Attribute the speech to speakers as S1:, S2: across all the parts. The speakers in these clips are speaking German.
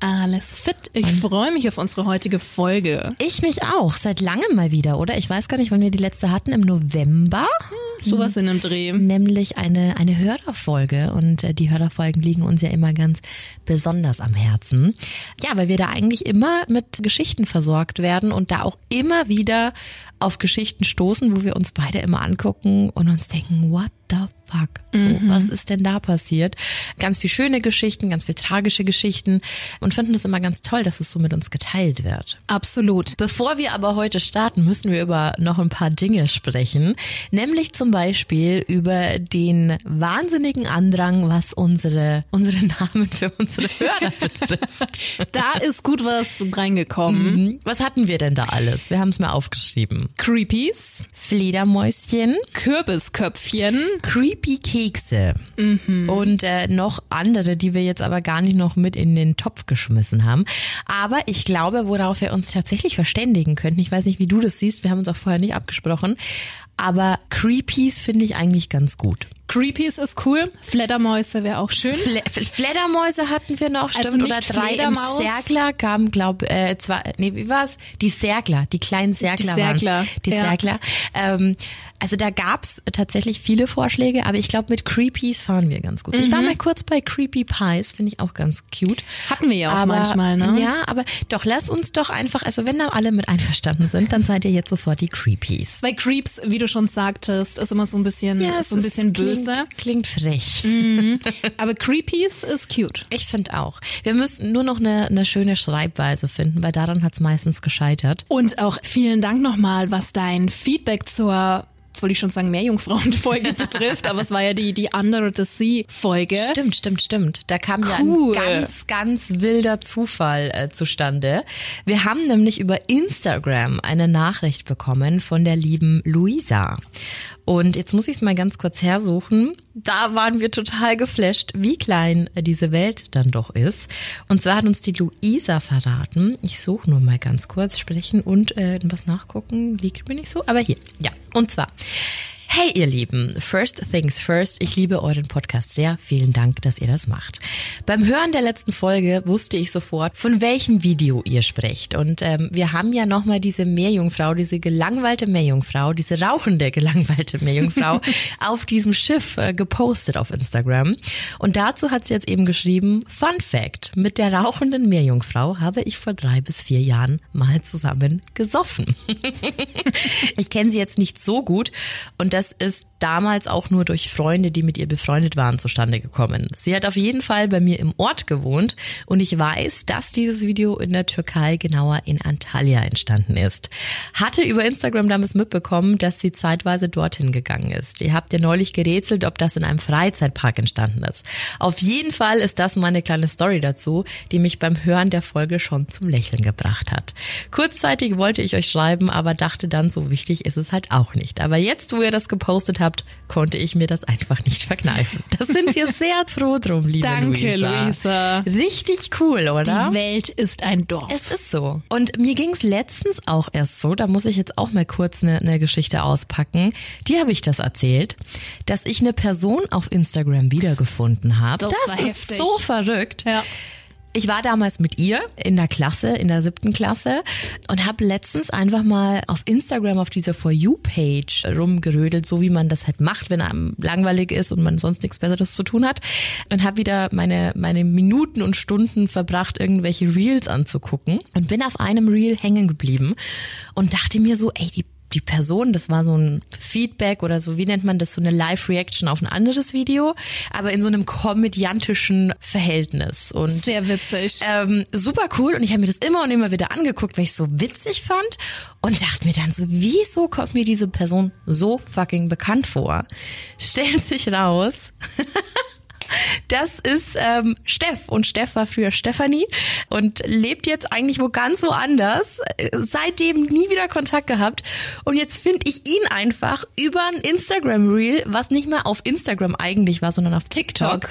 S1: Alles fit. Ich freue mich auf unsere heutige Folge.
S2: Ich mich auch. Seit langem mal wieder, oder? Ich weiß gar nicht, wann wir die letzte hatten. Im November?
S1: Sowas in einem Dreh.
S2: Nämlich eine, eine Hörerfolge. Und äh, die Hörerfolgen liegen uns ja immer ganz besonders am Herzen. Ja, weil wir da eigentlich immer mit Geschichten versorgt werden und da auch immer wieder auf Geschichten stoßen, wo wir uns beide immer angucken und uns denken, what the fuck? So, was ist denn da passiert? Ganz viel schöne Geschichten, ganz viel tragische Geschichten und finden es immer ganz toll, dass es so mit uns geteilt wird.
S1: Absolut.
S2: Bevor wir aber heute starten, müssen wir über noch ein paar Dinge sprechen. Nämlich zum Beispiel über den wahnsinnigen Andrang, was unsere, unsere Namen für unsere Hörer betrifft.
S1: Da ist gut was reingekommen.
S2: Mhm. Was hatten wir denn da alles? Wir haben es mal aufgeschrieben.
S1: Creepies,
S2: Fledermäuschen,
S1: Kürbisköpfchen,
S2: Creepy Kekse und äh, noch andere, die wir jetzt aber gar nicht noch mit in den Topf geschmissen haben. Aber ich glaube, worauf wir uns tatsächlich verständigen könnten, ich weiß nicht, wie du das siehst, wir haben uns auch vorher nicht abgesprochen, aber Creepies finde ich eigentlich ganz gut.
S1: Creepies ist cool. Fledermäuse wäre auch schön.
S2: Fle Fledermäuse hatten wir noch,
S1: Also
S2: stimmt,
S1: nicht
S2: oder drei
S1: Fledermaus.
S2: im Sergler kamen, glaub, äh, zwei, nee, wie war's? Die Sergler, die kleinen Sergler
S1: Die
S2: waren's.
S1: Sergler,
S2: Die
S1: ja.
S2: Sergler. Ähm, also da gab's tatsächlich viele Vorschläge, aber ich glaube, mit Creepies fahren wir ganz gut. Ich
S1: Mhm.
S2: war mal kurz bei Creepy Pies, finde ich auch ganz cute.
S1: Hatten wir ja auch
S2: aber,
S1: manchmal, ne?
S2: Ja, aber doch, lass uns doch einfach, also wenn da alle mit einverstanden sind, dann seid ihr jetzt sofort die Creepies.
S1: Bei Creeps, wie du schon sagtest, ist immer so ein bisschen,
S2: es
S1: so ein bisschen böse.
S2: Klingt, klingt frech.
S1: Aber Creepies ist cute.
S2: Ich finde auch. Wir müssten nur noch eine, eine schöne Schreibweise finden, weil daran hat's meistens gescheitert.
S1: Und auch vielen Dank nochmal, was dein Feedback zur Jetzt wollte ich schon sagen Meerjungfrauen-Folge betrifft, aber es war ja die, die Under the Sea-Folge.
S2: Stimmt, stimmt, stimmt. Da kam
S1: Cool.
S2: ja ein ganz, ganz wilder Zufall äh, zustande. Wir haben nämlich über Instagram eine Nachricht bekommen von der lieben Luisa. Und jetzt muss ich es mal ganz kurz hersuchen. Da waren wir total geflasht, wie klein äh, diese Welt dann doch ist. Und zwar hat uns die Luisa verraten. Ich suche nur mal ganz kurz sprechen und äh, was nachgucken. Liegt mir nicht so. Aber hier, ja. Und zwar. Hey ihr Lieben, first things first, ich liebe euren Podcast sehr. Vielen Dank, dass ihr das macht. Beim Hören der letzten Folge wusste ich sofort, von welchem Video ihr sprecht. Und ähm, wir haben ja nochmal diese Meerjungfrau, diese gelangweilte Meerjungfrau, diese rauchende gelangweilte Meerjungfrau auf diesem Schiff äh, gepostet auf Instagram. Und dazu hat sie jetzt eben geschrieben, Fun Fact, mit der rauchenden Meerjungfrau habe ich vor drei bis vier Jahren mal zusammen gesoffen. Ich kenne sie jetzt nicht so gut und das ist damals auch nur durch Freunde, die mit ihr befreundet waren, zustande gekommen. Sie hat auf jeden Fall bei mir im Ort gewohnt und ich weiß, dass dieses Video in der Türkei, genauer in Antalya entstanden ist. Hatte über Instagram damals mitbekommen, dass sie zeitweise dorthin gegangen ist. Ihr habt ja neulich gerätselt, ob das in einem Freizeitpark entstanden ist. Auf jeden Fall ist das meine kleine Story dazu, die mich beim Hören der Folge schon zum Lächeln gebracht hat. Kurzzeitig wollte ich euch schreiben, aber dachte dann, so wichtig ist es halt auch nicht. Aber jetzt, wo ihr das gepostet habt, konnte ich mir das einfach nicht verkneifen. Da sind wir sehr froh drum, liebe
S1: Danke,
S2: Luisa.
S1: Luisa.
S2: Richtig cool, oder?
S1: Die Welt ist ein Dorf.
S2: Es ist so. Und mir ging's letztens auch erst so, da muss ich jetzt auch mal kurz eine, eine Geschichte auspacken. Die habe ich das erzählt, dass ich eine Person auf Instagram wiedergefunden habe.
S1: Das war
S2: ist
S1: heftig.
S2: so verrückt.
S1: Ja.
S2: Ich war damals mit ihr in der Klasse, in der siebten Klasse und habe letztens einfach mal auf Instagram auf dieser For You-Page rumgerödelt, so wie man das halt macht, wenn einem langweilig ist und man sonst nichts Besseres zu tun hat. Und habe wieder meine, meine Minuten und Stunden verbracht, irgendwelche Reels anzugucken und bin auf einem Reel hängen geblieben und dachte mir so, ey, die die Person, das war so ein Feedback oder so, wie nennt man das, so eine Live-Reaction auf ein anderes Video, aber in so einem komödiantischen Verhältnis. Und
S1: Sehr witzig.
S2: ähm, super cool und ich habe mir das immer und immer wieder angeguckt, weil ich so witzig fand und dachte mir dann so, wieso kommt mir diese Person so fucking bekannt vor? Stellt sich raus, Das ist ähm, Steff und Steff war früher Stefanie und lebt jetzt eigentlich wo ganz woanders. Seitdem nie wieder Kontakt gehabt und jetzt finde ich ihn einfach über ein Instagram Reel, was nicht mehr auf Instagram eigentlich war, sondern auf TikTok.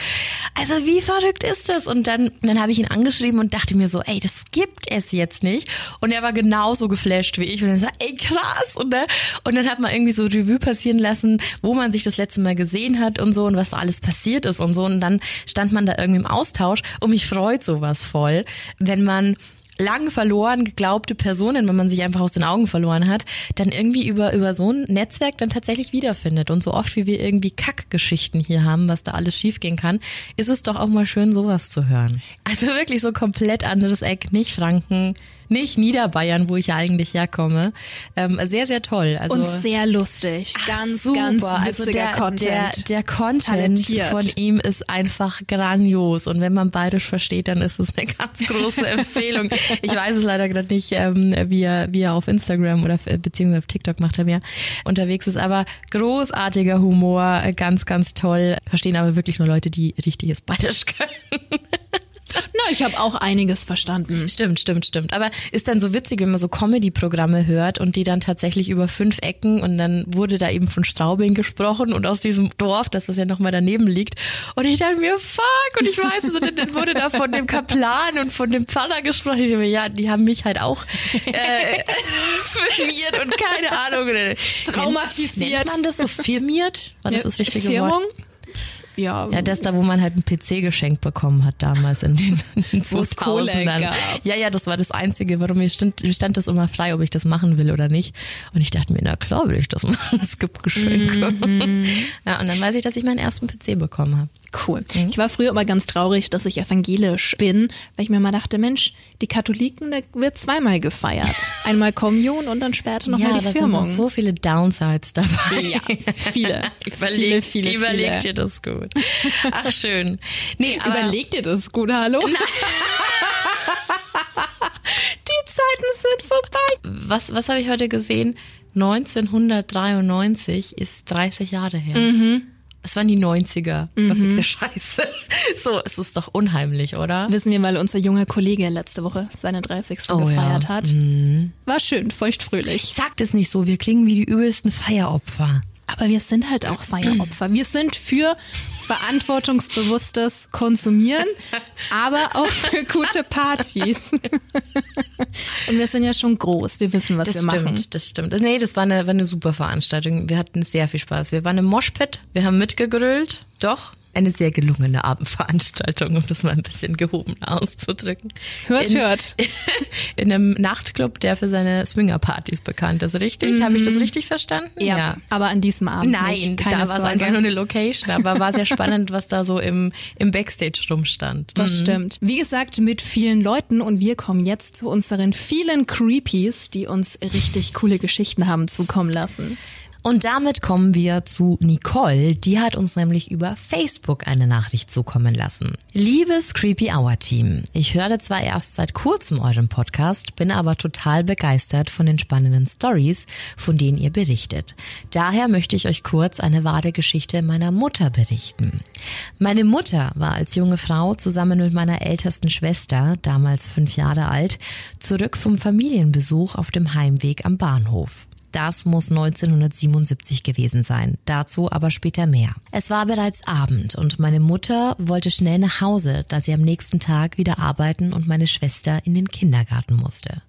S2: Also wie verrückt ist das? Und dann dann habe ich ihn angeschrieben und dachte mir so, ey, das gibt es jetzt nicht. Und er war genauso geflasht wie ich und dann sagt, ey krass und, ne? und dann hat man irgendwie so Revue passieren lassen, wo man sich das letzte Mal gesehen hat und so und was alles passiert ist und so und dann stand man da irgendwie im Austausch und mich freut sowas voll, wenn man lang verloren geglaubte Personen, wenn man sich einfach aus den Augen verloren hat, dann irgendwie über, über so ein Netzwerk dann tatsächlich wiederfindet. Und so oft wie wir irgendwie Kackgeschichten hier haben, was da alles schiefgehen kann, ist es doch auch mal schön, sowas zu hören. Also wirklich so komplett anderes Eck, nicht Franken, nicht Niederbayern, wo ich ja eigentlich herkomme. Ähm, sehr, sehr toll. Also,
S1: und sehr lustig. Ganz, super. ganz also witziger
S2: also
S1: der, Content.
S2: Der, der Content Talentiert. von ihm ist einfach grandios. Und wenn man bayerisch versteht, dann ist es eine ganz große Empfehlung. Ich weiß es leider gerade nicht, ähm, wie, er, wie er auf Instagram oder beziehungsweise auf TikTok macht er mir unterwegs ist. Aber großartiger Humor, ganz, ganz toll. Verstehen aber wirklich nur Leute, die richtiges bayerisch können.
S1: Na, ich habe auch einiges verstanden.
S2: Stimmt, stimmt, stimmt. Aber ist dann so witzig, wenn man so Comedy-Programme hört und die dann tatsächlich über fünf Ecken und dann wurde da eben von Straubing gesprochen und aus diesem Dorf, das was ja nochmal daneben liegt. Und ich dachte mir, fuck, und ich weiß es, und dann wurde da von dem Kaplan und von dem Pfarrer gesprochen. Ich dachte mir, ja, die haben mich halt auch äh, firmiert und keine Ahnung.
S1: Traumatisiert.
S2: Nennt man das so firmiert? War das das richtige
S1: Firmung?
S2: Wort?
S1: Ja,
S2: ja, das da, wo man halt einen PC geschenkt bekommen hat damals in den 2000ern. Ja, ja, das war das Einzige, warum mir stand, mir stand das immer frei, ob ich das machen will oder nicht. Und ich dachte mir, na klar will ich das machen, es gibt Geschenke. Mhm. Ja, und dann weiß ich, dass ich meinen ersten PC bekommen habe.
S1: Cool. Mhm. Ich war früher immer ganz traurig, dass ich evangelisch bin, weil ich mir mal dachte, Mensch, die Katholiken, da wird zweimal gefeiert. Einmal Kommunion und dann später nochmal ja, die Firmung.
S2: Sind so viele Downsides dabei.
S1: Ja, viele.
S2: Überleg,
S1: viele, viele,
S2: überleg
S1: viele.
S2: dir das gut. Ach, schön.
S1: Nee, aber Überleg dir das gut, hallo? die Zeiten sind vorbei.
S2: Was, was habe ich heute gesehen? 1993 ist 30 Jahre her.
S1: Mhm.
S2: Es waren die 90er. Mhm. Verfickte Scheiße. So, es ist doch unheimlich, oder?
S1: Wissen wir, weil unser junger Kollege letzte Woche seine 30. Oh, gefeiert ja. hat.
S2: Mhm.
S1: War schön, feuchtfröhlich.
S2: Sagt es nicht so, wir klingen wie die übelsten Feieropfer.
S1: Aber wir sind halt auch Feieropfer. Wir sind für verantwortungsbewusstes Konsumieren, aber auch für gute Partys. Und wir sind ja schon groß. Wir wissen, was
S2: das
S1: wir
S2: stimmt,
S1: machen.
S2: Das stimmt. Nee, das war eine, war eine super Veranstaltung. Wir hatten sehr viel Spaß. Wir waren im Moshpit. Wir haben mitgegrölt. Doch eine sehr gelungene Abendveranstaltung, um das mal ein bisschen gehoben auszudrücken.
S1: Hört,
S2: in,
S1: hört.
S2: In einem Nachtclub, der für seine Swingerpartys bekannt ist, richtig? Mhm. Habe ich das richtig verstanden?
S1: Ja, ja. aber an diesem Abend
S2: Nein,
S1: nicht. Keine
S2: da war es einfach nur eine Location, aber war sehr spannend, was da so im, im Backstage rumstand.
S1: Das mhm. stimmt. Wie gesagt, mit vielen Leuten und wir kommen jetzt zu unseren vielen Creepies, die uns richtig coole Geschichten haben zukommen lassen.
S2: Und damit kommen wir zu Nicole. Die hat uns nämlich über Facebook eine Nachricht zukommen lassen. Liebes Creepy Hour Team, ich höre zwar erst seit kurzem euren Podcast, bin aber total begeistert von den spannenden Stories, von denen ihr berichtet. Daher möchte ich euch kurz eine wahre Geschichte meiner Mutter berichten. Meine Mutter war als junge Frau zusammen mit meiner ältesten Schwester, damals fünf Jahre alt, zurück vom Familienbesuch auf dem Heimweg am Bahnhof. Das muss 1977 gewesen sein. Dazu aber später mehr. Es war bereits Abend und meine Mutter wollte schnell nach Hause, da sie am nächsten Tag wieder arbeiten und meine Schwester in den Kindergarten musste.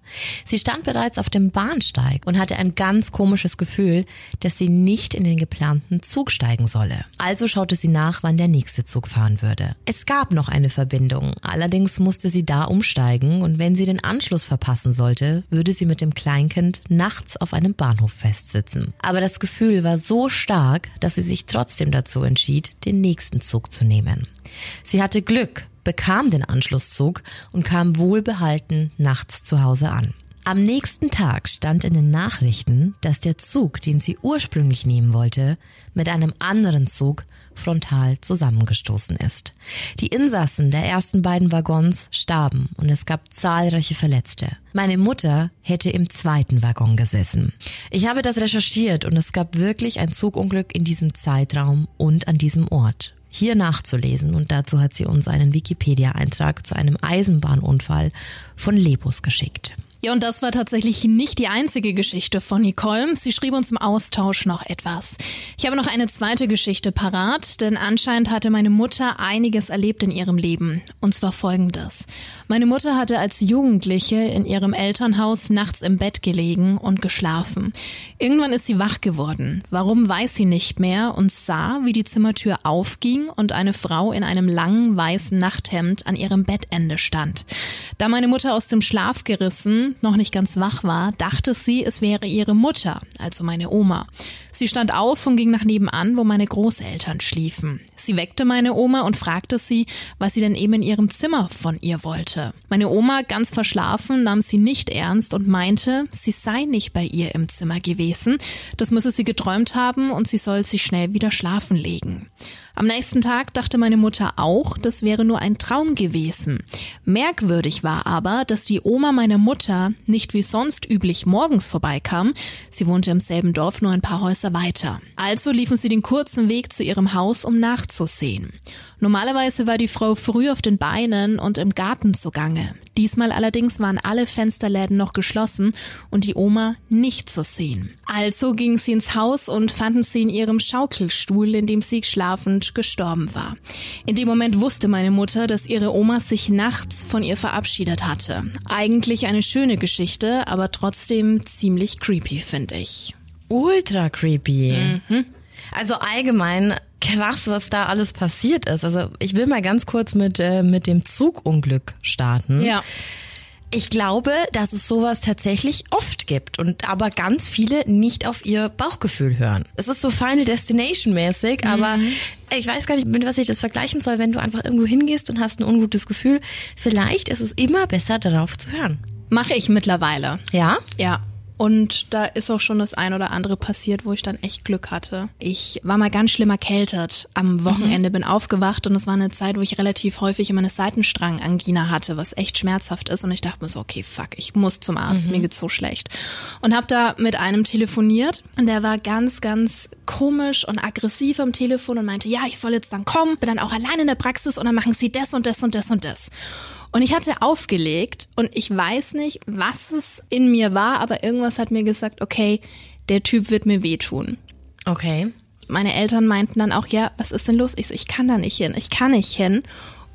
S2: Sie stand bereits auf dem Bahnsteig und hatte ein ganz komisches Gefühl, dass sie nicht in den geplanten Zug steigen solle. Also schaute sie nach, wann der nächste Zug fahren würde. Es gab noch eine Verbindung, allerdings musste sie da umsteigen und wenn sie den Anschluss verpassen sollte, würde sie mit dem Kleinkind nachts auf einem Bahnhof Bahnhof festsitzen. Aber das Gefühl war so stark, dass sie sich trotzdem dazu entschied, den nächsten Zug zu nehmen. Sie hatte Glück, bekam den Anschlusszug und kam wohlbehalten nachts zu Hause an. Am nächsten Tag stand in den Nachrichten, dass der Zug, den sie ursprünglich nehmen wollte, mit einem anderen Zug frontal zusammengestoßen ist. Die Insassen der ersten beiden Waggons starben und es gab zahlreiche Verletzte. Meine Mutter hätte im zweiten Waggon gesessen. Ich habe das recherchiert und es gab wirklich ein Zugunglück in diesem Zeitraum und an diesem Ort hier nachzulesen und dazu hat sie uns einen Wikipedia-Eintrag zu einem Eisenbahnunfall von Lebus geschickt.
S1: Ja, und das war tatsächlich nicht die einzige Geschichte von Nicole. Sie schrieb uns im Austausch noch etwas. Ich habe noch eine zweite Geschichte parat, denn anscheinend hatte meine Mutter einiges erlebt in ihrem Leben. Und zwar folgendes. Meine Mutter hatte als Jugendliche in ihrem Elternhaus nachts im Bett gelegen und geschlafen. Irgendwann ist sie wach geworden. Warum weiß sie nicht mehr und sah, wie die Zimmertür aufging und eine Frau in einem langen weißen Nachthemd an ihrem Bettende stand. Da meine Mutter aus dem Schlaf gerissen noch nicht ganz wach war, dachte sie, es wäre ihre Mutter, also meine Oma. Sie stand auf und ging nach nebenan, wo meine Großeltern schliefen. Sie weckte meine Oma und fragte sie, was sie denn eben in ihrem Zimmer von ihr wollte. Meine Oma, ganz verschlafen, nahm sie nicht ernst und meinte, sie sei nicht bei ihr im Zimmer gewesen, das müsse sie geträumt haben und sie soll sich schnell wieder schlafen legen. Am nächsten Tag dachte meine Mutter auch, das wäre nur ein Traum gewesen. Merkwürdig war aber, dass die Oma meiner Mutter nicht wie sonst üblich morgens vorbeikam. Sie wohnte im selben Dorf, nur ein paar Häuser weiter. Also liefen sie den kurzen Weg zu ihrem Haus, um nachzusehen. Normalerweise war die Frau früh auf den Beinen und im Garten zugange. Diesmal allerdings waren alle Fensterläden noch geschlossen und die Oma nicht zu sehen. Also gingen sie ins Haus und fanden sie in ihrem Schaukelstuhl, in dem sie schlafend gestorben war. In dem Moment wusste meine Mutter, dass ihre Oma sich nachts von ihr verabschiedet hatte. Eigentlich eine schöne Geschichte, aber trotzdem ziemlich creepy, finde ich.
S2: Ultra creepy. Mhm. Also allgemein krass, was da alles passiert ist. Also ich will mal ganz kurz mit, äh, mit dem Zugunglück starten.
S1: Ja.
S2: Ich glaube, dass es sowas tatsächlich oft gibt und aber ganz viele nicht auf ihr Bauchgefühl hören. Es ist so Final Destination mäßig, mhm. aber ich weiß gar nicht, mit was ich das vergleichen soll, wenn du einfach irgendwo hingehst und hast ein ungutes Gefühl. Vielleicht ist es immer besser darauf zu hören.
S1: Mache ich mittlerweile.
S2: Ja?
S1: Ja. Und da ist auch schon das ein oder andere passiert, wo ich dann echt Glück hatte. Ich war mal ganz schlimm erkältet. Am Wochenende mhm. bin aufgewacht und es war eine Zeit, wo ich relativ häufig immer eine Seitenstrangangina hatte, was echt schmerzhaft ist. Und ich dachte mir so, okay, fuck, ich muss zum Arzt, mhm. mir geht's so schlecht. Und habe da mit einem telefoniert und der war ganz, ganz komisch und aggressiv am Telefon und meinte, ja, ich soll jetzt dann kommen, bin dann auch allein in der Praxis und dann machen sie das und das und das und das. Und ich hatte aufgelegt und ich weiß nicht, was es in mir war, aber irgendwas hat mir gesagt, okay, der Typ wird mir wehtun.
S2: Okay.
S1: Meine Eltern meinten dann auch, ja, was ist denn los? Ich so, ich kann da nicht hin, ich kann nicht hin.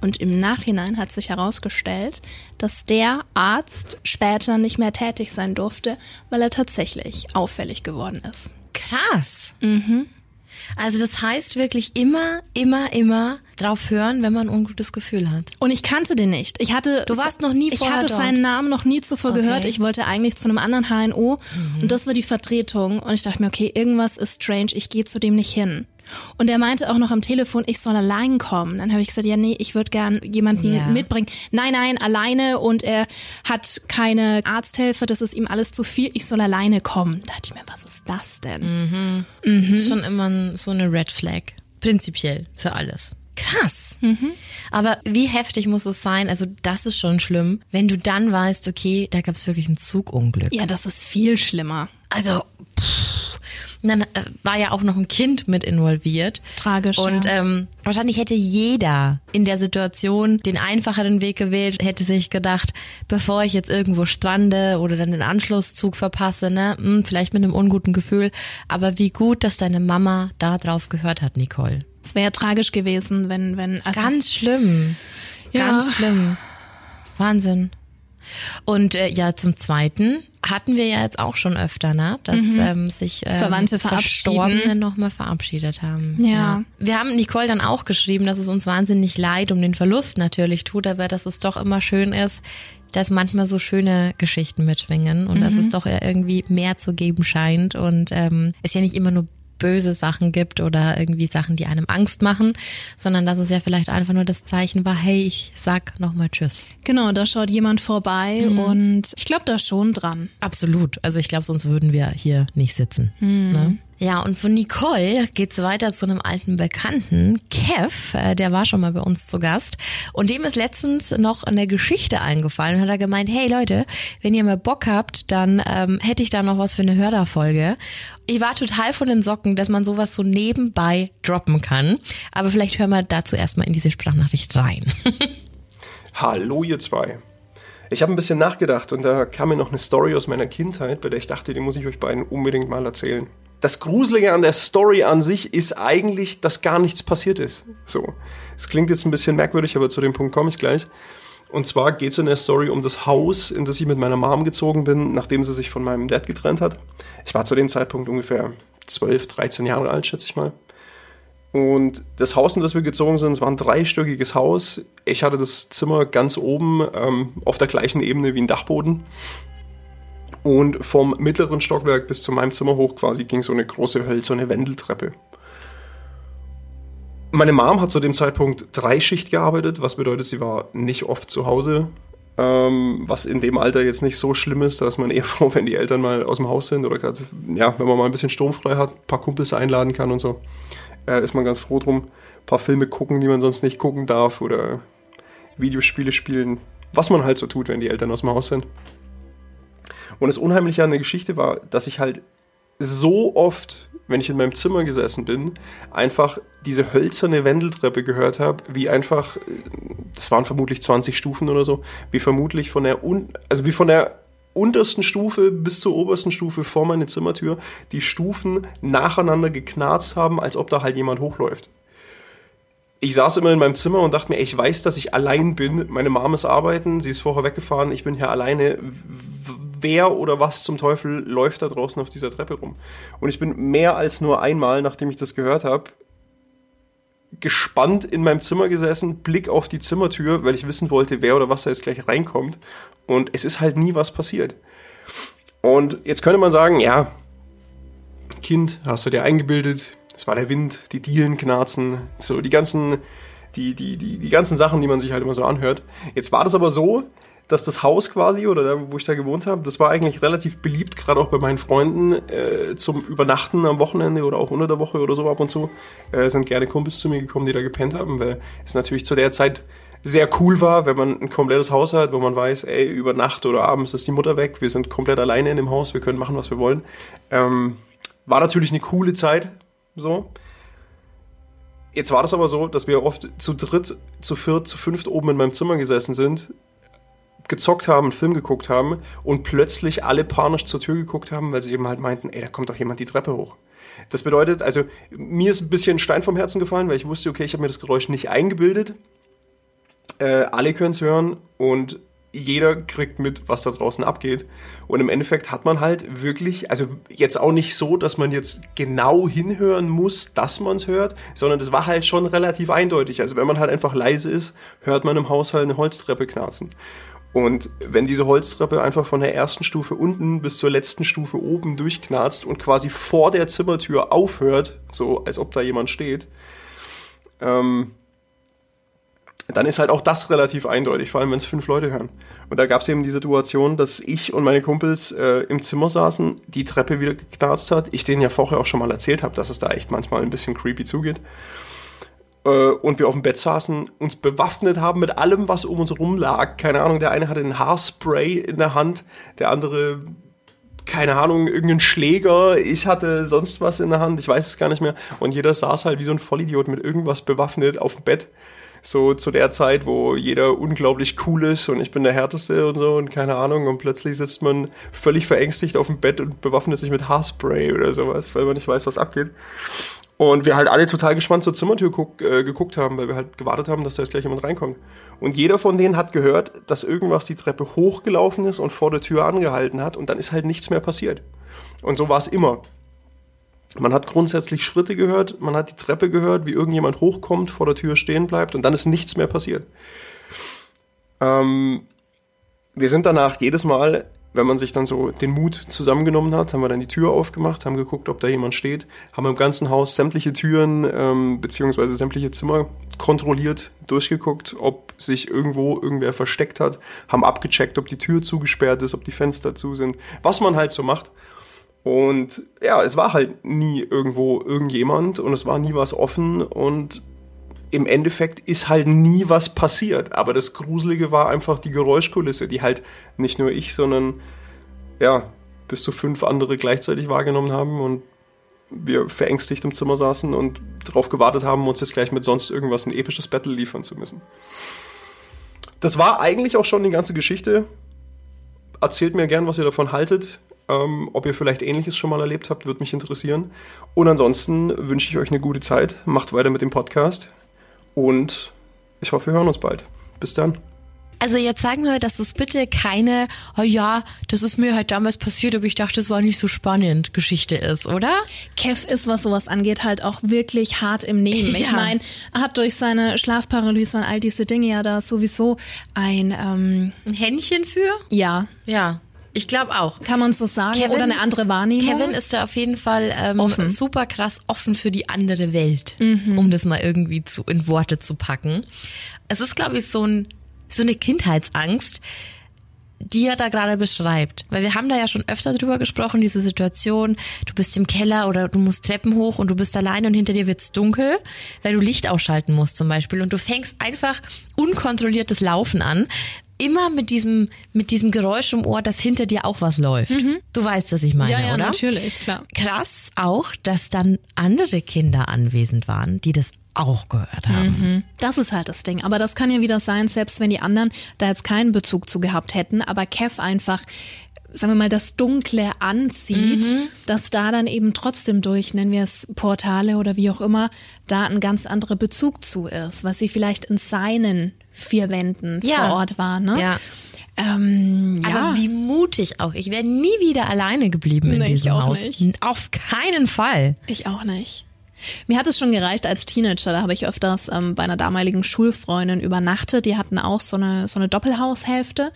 S1: Und im Nachhinein hat sich herausgestellt, dass der Arzt später nicht mehr tätig sein durfte, weil er tatsächlich auffällig geworden ist.
S2: Krass.
S1: Mhm.
S2: Also das heißt wirklich immer, immer, immer drauf hören, wenn man ein ungutes Gefühl hat.
S1: Und ich kannte den nicht. Ich hatte,
S2: du warst noch nie
S1: Ich
S2: hatte
S1: dort. seinen Namen noch nie zuvor okay. gehört. Ich wollte eigentlich zu einem anderen HNO mhm. und das war die Vertretung. Und ich dachte mir, okay, irgendwas ist strange. Ich gehe zu dem nicht hin. Und er meinte auch noch am Telefon, ich soll allein kommen. Dann habe ich gesagt, ja, nee, ich würde gern jemanden yeah. mitbringen. Nein, nein, alleine und er hat keine Arzthilfe, das ist ihm alles zu viel, ich soll alleine kommen. Da dachte ich mir, was ist das denn?
S2: Mhm. Mhm. Ist schon immer so eine Red Flag. Prinzipiell für alles. Krass.
S1: Mhm.
S2: Aber wie heftig muss es sein? Also das ist schon schlimm, wenn du dann weißt, okay, da gab es wirklich ein Zugunglück.
S1: Ja, das ist viel schlimmer.
S2: Also pff, und dann äh, war ja auch noch ein Kind mit involviert.
S1: Tragisch.
S2: Und
S1: ja.
S2: ähm, wahrscheinlich hätte jeder in der Situation den einfacheren Weg gewählt, hätte sich gedacht, bevor ich jetzt irgendwo strande oder dann den Anschlusszug verpasse, ne, hm, vielleicht mit einem unguten Gefühl. Aber wie gut, dass deine Mama da drauf gehört hat, Nicole.
S1: Es wäre tragisch gewesen, wenn, wenn.
S2: Also Ganz schlimm. Ja. Ganz schlimm. Wahnsinn. Und äh, ja, zum Zweiten hatten wir ja jetzt auch schon öfter, ne? dass mhm. ähm, sich ähm,
S1: Verwandte Verstorbene
S2: nochmal verabschiedet haben.
S1: Ja. ja.
S2: Wir haben Nicole dann auch geschrieben, dass es uns wahnsinnig leid um den Verlust natürlich tut, aber dass es doch immer schön ist, dass manchmal so schöne Geschichten mitschwingen und mhm. dass es doch irgendwie mehr zu geben scheint und ähm, es ja nicht immer nur böse Sachen gibt oder irgendwie Sachen, die einem Angst machen, sondern dass es ja vielleicht einfach nur das Zeichen war, hey, ich sag nochmal Tschüss.
S1: Genau, da schaut jemand vorbei mhm. und ich glaube da schon dran.
S2: Absolut. Also ich glaube, sonst würden wir hier nicht sitzen. Mhm. Ne? Ja, und von Nicole geht's weiter zu einem alten Bekannten, Kev, äh, der war schon mal bei uns zu Gast. Und dem ist letztens noch eine Geschichte eingefallen und hat er gemeint, hey Leute, wenn ihr mal Bock habt, dann ähm, hätte ich da noch was für eine Hörderfolge. Ich war total von den Socken, dass man sowas so nebenbei droppen kann. Aber vielleicht hören wir dazu erstmal in diese Sprachnachricht rein.
S3: Hallo ihr zwei. Ich habe ein bisschen nachgedacht und da kam mir noch eine Story aus meiner Kindheit, bei der ich dachte, die muss ich euch beiden unbedingt mal erzählen das Gruselige an der Story an sich ist eigentlich, dass gar nichts passiert ist. So. Es klingt jetzt ein bisschen merkwürdig, aber zu dem Punkt komme ich gleich. Und zwar geht es in der Story um das Haus, in das ich mit meiner Mom gezogen bin, nachdem sie sich von meinem Dad getrennt hat. Ich war zu dem Zeitpunkt ungefähr 12, 13 Jahre alt, schätze ich mal. Und das Haus, in das wir gezogen sind, es war ein dreistöckiges Haus. Ich hatte das Zimmer ganz oben ähm, auf der gleichen Ebene wie ein Dachboden. Und vom mittleren Stockwerk bis zu meinem Zimmer hoch quasi ging so eine große hölzerne Wendeltreppe. Meine Mom hat zu dem Zeitpunkt Dreischicht gearbeitet, was bedeutet, sie war nicht oft zu Hause. Ähm, was in dem Alter jetzt nicht so schlimm ist, dass man eher froh, wenn die Eltern mal aus dem Haus sind oder gerade, ja, wenn man mal ein bisschen stromfrei hat, ein paar Kumpels einladen kann und so, äh, ist man ganz froh drum. Ein paar Filme gucken, die man sonst nicht gucken darf oder Videospiele spielen, was man halt so tut, wenn die Eltern aus dem Haus sind. Und das Unheimliche an der Geschichte war, dass ich halt so oft, wenn ich in meinem Zimmer gesessen bin, einfach diese hölzerne Wendeltreppe gehört habe, wie einfach, das waren vermutlich 20 Stufen oder so, wie vermutlich von der, un also wie von der untersten Stufe bis zur obersten Stufe vor meine Zimmertür die Stufen nacheinander geknarzt haben, als ob da halt jemand hochläuft. Ich saß immer in meinem Zimmer und dachte mir, ich weiß, dass ich allein bin. Meine Mom ist arbeiten, sie ist vorher weggefahren, ich bin hier alleine wer oder was zum Teufel läuft da draußen auf dieser Treppe rum. Und ich bin mehr als nur einmal, nachdem ich das gehört habe, gespannt in meinem Zimmer gesessen, Blick auf die Zimmertür, weil ich wissen wollte, wer oder was da jetzt gleich reinkommt. Und es ist halt nie was passiert. Und jetzt könnte man sagen, ja, Kind, hast du dir eingebildet, es war der Wind, die Dielen knarzen, so die ganzen, die, die, die, die ganzen Sachen, die man sich halt immer so anhört. Jetzt war das aber so, dass das Haus quasi oder da, wo ich da gewohnt habe, das war eigentlich relativ beliebt, gerade auch bei meinen Freunden äh, zum Übernachten am Wochenende oder auch unter der Woche oder so ab und zu. Äh, sind gerne Kumpels zu mir gekommen, die da gepennt haben, weil es natürlich zu der Zeit sehr cool war, wenn man ein komplettes Haus hat, wo man weiß, ey, über Nacht oder abends ist die Mutter weg, wir sind komplett alleine in dem Haus, wir können machen, was wir wollen. Ähm, war natürlich eine coole Zeit, so. Jetzt war das aber so, dass wir oft zu dritt, zu viert, zu fünft oben in meinem Zimmer gesessen sind, gezockt haben, einen Film geguckt haben und plötzlich alle panisch zur Tür geguckt haben, weil sie eben halt meinten, ey, da kommt doch jemand die Treppe hoch. Das bedeutet, also mir ist ein bisschen Stein vom Herzen gefallen, weil ich wusste, okay, ich habe mir das Geräusch nicht eingebildet. Äh, alle können es hören und jeder kriegt mit, was da draußen abgeht. Und im Endeffekt hat man halt wirklich, also jetzt auch nicht so, dass man jetzt genau hinhören muss, dass man es hört, sondern das war halt schon relativ eindeutig. Also wenn man halt einfach leise ist, hört man im Haushalt eine Holztreppe knarzen. Und wenn diese Holztreppe einfach von der ersten Stufe unten bis zur letzten Stufe oben durchknarzt und quasi vor der Zimmertür aufhört, so als ob da jemand steht, ähm, dann ist halt auch das relativ eindeutig, vor allem wenn es fünf Leute hören. Und da gab es eben die Situation, dass ich und meine Kumpels äh, im Zimmer saßen, die Treppe wieder geknarzt hat, ich denen ja vorher auch schon mal erzählt habe, dass es da echt manchmal ein bisschen creepy zugeht und wir auf dem Bett saßen, uns bewaffnet haben mit allem, was um uns rum lag. Keine Ahnung, der eine hatte ein Haarspray in der Hand, der andere, keine Ahnung, irgendeinen Schläger. Ich hatte sonst was in der Hand, ich weiß es gar nicht mehr. Und jeder saß halt wie so ein Vollidiot mit irgendwas bewaffnet auf dem Bett. So zu der Zeit, wo jeder unglaublich cool ist und ich bin der Härteste und so und keine Ahnung. Und plötzlich sitzt man völlig verängstigt auf dem Bett und bewaffnet sich mit Haarspray oder sowas, weil man nicht weiß, was abgeht. Und wir halt alle total gespannt zur Zimmertür guck, äh, geguckt haben, weil wir halt gewartet haben, dass da jetzt gleich jemand reinkommt. Und jeder von denen hat gehört, dass irgendwas die Treppe hochgelaufen ist und vor der Tür angehalten hat und dann ist halt nichts mehr passiert. Und so war es immer. Man hat grundsätzlich Schritte gehört, man hat die Treppe gehört, wie irgendjemand hochkommt, vor der Tür stehen bleibt und dann ist nichts mehr passiert. Ähm, wir sind danach jedes Mal wenn man sich dann so den Mut zusammengenommen hat, haben wir dann die Tür aufgemacht, haben geguckt, ob da jemand steht, haben im ganzen Haus sämtliche Türen ähm, beziehungsweise sämtliche Zimmer kontrolliert, durchgeguckt, ob sich irgendwo irgendwer versteckt hat, haben abgecheckt, ob die Tür zugesperrt ist, ob die Fenster zu sind, was man halt so macht. Und ja, es war halt nie irgendwo irgendjemand und es war nie was offen und im Endeffekt ist halt nie was passiert. Aber das Gruselige war einfach die Geräuschkulisse, die halt nicht nur ich, sondern ja, bis zu fünf andere gleichzeitig wahrgenommen haben und wir verängstigt im Zimmer saßen und darauf gewartet haben, uns jetzt gleich mit sonst irgendwas ein episches Battle liefern zu müssen. Das war eigentlich auch schon die ganze Geschichte. Erzählt mir gern, was ihr davon haltet. Ähm, ob ihr vielleicht Ähnliches schon mal erlebt habt, würde mich interessieren. Und ansonsten wünsche ich euch eine gute Zeit. Macht weiter mit dem Podcast. Und ich hoffe, wir hören uns bald. Bis dann.
S2: Also jetzt sagen wir, dass es bitte keine, oh ja, das ist mir halt damals passiert, aber ich dachte, es war nicht so spannend, Geschichte ist, oder?
S1: Kev ist, was sowas angeht, halt auch wirklich hart im Nehmen. Ich
S2: Ja.
S1: meine, er hat durch seine Schlafparalyse und all diese Dinge ja da sowieso ein, ähm,
S2: Ein Händchen für?
S1: ja,
S2: Ja. Ich glaube auch.
S1: kann man so sagen, oder eine andere Wahrnehmung.
S2: Kevin ist da auf jeden Fall ähm,
S1: Offen.
S2: super krass offen für die andere Welt, um das mal irgendwie zu, in Worte zu packen. Es ist, glaube ich, so, ein, so eine Kindheitsangst, die er da gerade beschreibt. Weil wir haben da ja schon öfter drüber gesprochen, diese Situation, du bist im Keller oder du musst Treppen hoch und du bist alleine und hinter dir wird's dunkel, weil du Licht ausschalten musst zum Beispiel und du fängst einfach unkontrolliertes Laufen an. Immer mit diesem, mit diesem Geräusch im Ohr, dass hinter dir auch was läuft. Du weißt, was ich meine,
S1: ja, ja,
S2: oder?
S1: natürlich, klar.
S2: Krass auch, dass dann andere Kinder anwesend waren, die das auch gehört haben.
S1: Das ist halt das Ding. Aber das kann ja wieder sein, selbst wenn die anderen da jetzt keinen Bezug zu gehabt hätten, aber Kev einfach, sagen wir mal, das Dunkle anzieht, dass da dann eben trotzdem durch, nennen wir es Portale oder wie auch immer, da ein ganz anderer Bezug zu ist, was sie vielleicht in seinen vier Wänden
S2: Ja.
S1: vor Ort war. Ne?
S2: Ja.
S1: Ähm, ja.
S2: Aber wie mutig auch. Ich wäre nie wieder alleine geblieben in
S1: Nee,
S2: diesem
S1: auch
S2: Haus.
S1: nicht.
S2: Auf keinen Fall.
S1: Ich auch nicht. Mir hat es schon gereicht als Teenager. Da habe ich öfters ähm, bei einer damaligen Schulfreundin übernachtet. Die hatten auch so eine, so eine Doppelhaushälfte.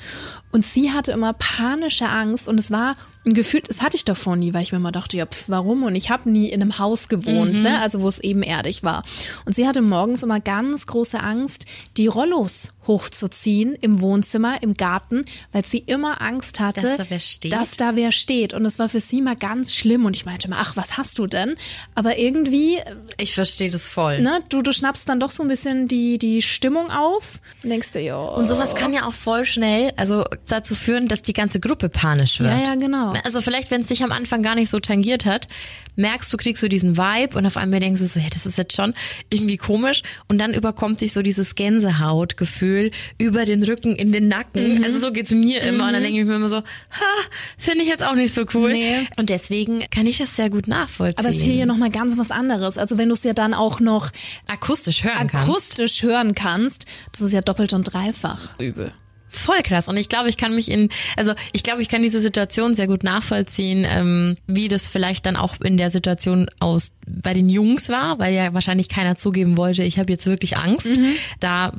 S1: Und sie hatte immer panische Angst. Und es war ein Gefühl, das hatte ich davor nie, weil ich mir immer dachte, ja, pf, warum? Und ich habe nie in einem Haus gewohnt, ne? also wo es ebenerdig war. Und sie hatte morgens immer ganz große Angst, die Rollos hochzuziehen im Wohnzimmer, im Garten, weil sie immer Angst hatte,
S2: Dass da wer steht?
S1: dass da wer steht. Und es war für sie mal ganz schlimm. Und ich meinte mal, ach, was hast du denn? Aber irgendwie,
S2: Ich verstehe das voll.
S1: ne, du, du schnappst dann doch so ein bisschen die, die Stimmung auf und denkst dir, ja.
S2: Und sowas kann ja auch voll schnell, also dazu führen, dass die ganze Gruppe panisch wird.
S1: Ja, ja, genau.
S2: Also vielleicht, wenn es dich am Anfang gar nicht so tangiert hat, merkst du, kriegst du diesen Vibe und auf einmal denkst du so, hey, das ist jetzt schon irgendwie komisch und dann überkommt dich so dieses Gänsehautgefühl über den Rücken in den Nacken.
S1: Mhm.
S2: Also so geht's mir immer und dann denke ich mir immer so, ha, finde ich jetzt auch nicht so cool.
S1: Nee.
S2: Und deswegen kann ich das sehr gut nachvollziehen.
S1: Aber es ist hier ja nochmal ganz was anderes. Also wenn du es ja dann auch noch
S2: akustisch hören kannst.
S1: akustisch hören kannst, das ist ja doppelt und dreifach übel.
S2: Voll krass. Und ich glaube, ich kann mich in, also ich glaube, ich kann diese Situation sehr gut nachvollziehen, ähm, wie das vielleicht dann auch in der Situation aus bei den Jungs war, weil ja wahrscheinlich keiner zugeben wollte, ich habe jetzt wirklich Angst. Da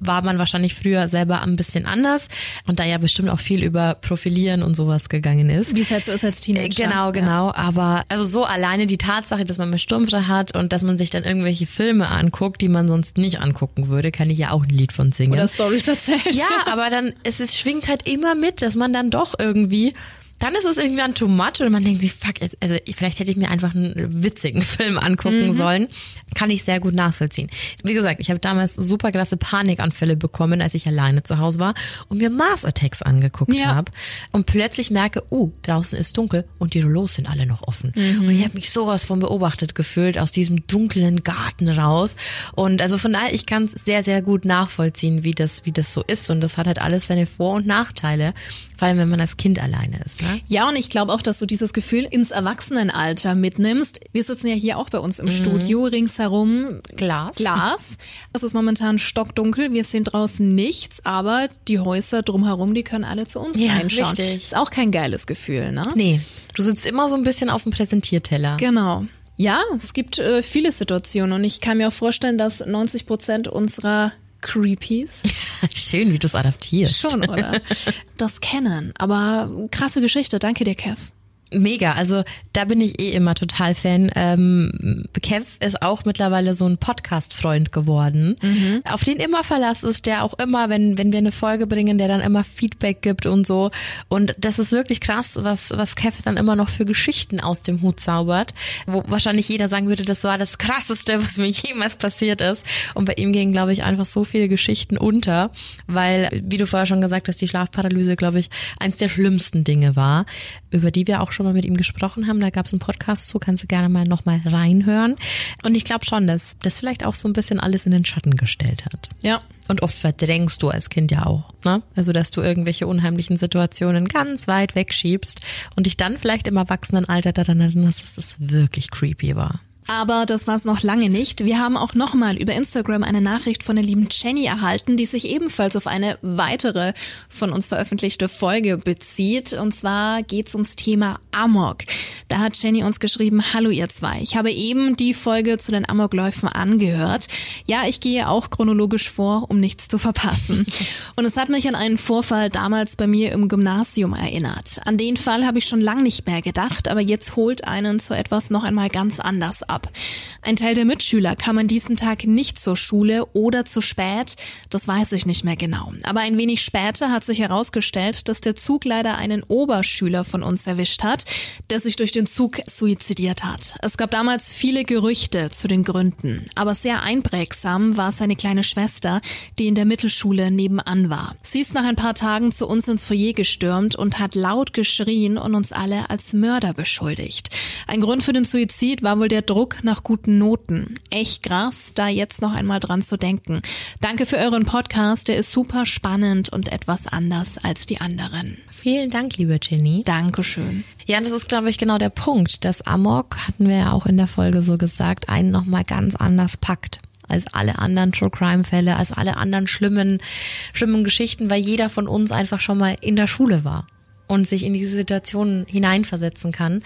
S2: war man wahrscheinlich früher selber ein bisschen anders und da ja bestimmt auch viel über Profilieren und sowas gegangen ist.
S1: Wie es halt so ist als Teenager.
S2: Genau, genau. Aber also so alleine die Tatsache, dass man mal Sturmfrei hat und dass man sich dann irgendwelche Filme anguckt, die man sonst nicht angucken würde, kann ich ja auch ein Lied von singen.
S1: Oder Stories erzählt.
S2: Ja, aber dann, es ist, schwingt halt immer mit, dass man dann doch irgendwie, dann ist es irgendwie ein too much und man denkt sich, fuck, also vielleicht hätte ich mir einfach einen witzigen Film angucken sollen. Kann ich sehr gut nachvollziehen. Wie gesagt, ich habe damals super krasse Panikanfälle bekommen, als ich alleine zu Hause war und mir Mars Attacks angeguckt
S1: Ja.
S2: habe und plötzlich merke, uh, draußen ist dunkel und die Rollos sind alle noch offen. Und ich habe mich sowas von beobachtet gefühlt aus diesem dunklen Garten raus. Und also von daher, ich kann es sehr, sehr gut nachvollziehen, wie das, wie das so ist. Und das hat halt alles seine Vor- und Nachteile, vor allem wenn man als Kind alleine ist. Ne?
S1: Ja, und ich glaube auch, dass du dieses Gefühl ins Erwachsenenalter mitnimmst. Wir sitzen ja hier auch bei uns im Studio, ringsherum
S2: Glas.
S1: Glas. Es ist momentan stockdunkel, wir sehen draußen nichts, aber die Häuser drumherum, die können alle zu uns
S2: Ja,
S1: reinschauen.
S2: richtig.
S1: Ist auch kein geiles Gefühl, ne?
S2: Nee, du sitzt immer so ein bisschen auf dem Präsentierteller.
S1: Genau. Ja, es gibt äh, viele Situationen und ich kann mir auch vorstellen, dass 90 Prozent unserer Creepies.
S2: Schön, wie du es adaptierst.
S1: Schon, oder? Das kennen. Aber krasse Geschichte. Danke dir, Kev.
S2: Mega, also da bin ich eh immer total Fan. Ähm, Kev ist auch mittlerweile so ein Podcast-Freund geworden, mhm. auf den immer Verlass ist, der auch immer, wenn, wenn wir eine Folge bringen, der dann immer Feedback gibt und so. Und das ist wirklich krass, was, was Kev dann immer noch für Geschichten aus dem Hut zaubert, wo wahrscheinlich jeder sagen würde, das war das krasseste, was mir jemals passiert ist. Und bei ihm gingen, glaube ich, einfach so viele Geschichten unter, weil, wie du vorher schon gesagt hast, die Schlafparalyse, glaube ich, eins der schlimmsten Dinge war, über die wir auch schon schon mal mit ihm gesprochen haben. Da gab es einen Podcast zu, kannst du gerne mal nochmal reinhören. Und ich glaube schon, dass das vielleicht auch so ein bisschen alles in den Schatten gestellt hat.
S1: Ja.
S2: Und oft verdrängst du als Kind ja auch, ne? Also, dass du irgendwelche unheimlichen Situationen ganz weit wegschiebst und dich dann vielleicht im Erwachsenenalter daran erinnerst, dass das wirklich creepy war.
S1: Aber das war es noch lange nicht. Wir haben auch nochmal über Instagram eine Nachricht von der lieben Jenny erhalten, die sich ebenfalls auf eine weitere von uns veröffentlichte Folge bezieht. Und zwar geht es ums Thema Amok. Da hat Jenny uns geschrieben, hallo ihr zwei. Ich habe eben die Folge zu den Amokläufen angehört. Ja, ich gehe auch chronologisch vor, um nichts zu verpassen. Und es hat mich an einen Vorfall damals bei mir im Gymnasium erinnert. An den Fall habe ich schon lange nicht mehr gedacht, aber jetzt holt einen zu etwas noch einmal ganz anders ab. Ein Teil der Mitschüler kam an diesem Tag nicht zur Schule oder zu spät, das weiß ich nicht mehr genau. Aber ein wenig später hat sich herausgestellt, dass der Zug leider einen Oberschüler von uns erwischt hat, der sich durch den Zug suizidiert hat. Es gab damals viele Gerüchte zu den Gründen, aber sehr einprägsam war seine kleine Schwester, die in der Mittelschule nebenan war. Sie ist nach ein paar Tagen zu uns ins Foyer gestürmt und hat laut geschrien und uns alle als Mörder beschuldigt. Ein Grund für den Suizid war wohl der Druck, Druck nach guten Noten. Echt krass, da jetzt noch einmal dran zu denken. Danke für euren Podcast, der ist super spannend und etwas anders als die anderen.
S2: Vielen Dank, liebe Jenny.
S1: Dankeschön.
S2: Ja, das ist, glaube ich, genau der Punkt. Das Amok, hatten wir ja auch in der Folge so gesagt, einen nochmal ganz anders packt als alle anderen True Crime Fälle, als alle anderen schlimmen, schlimmen Geschichten, weil jeder von uns einfach schon mal in der Schule war und sich in diese Situation hineinversetzen kann.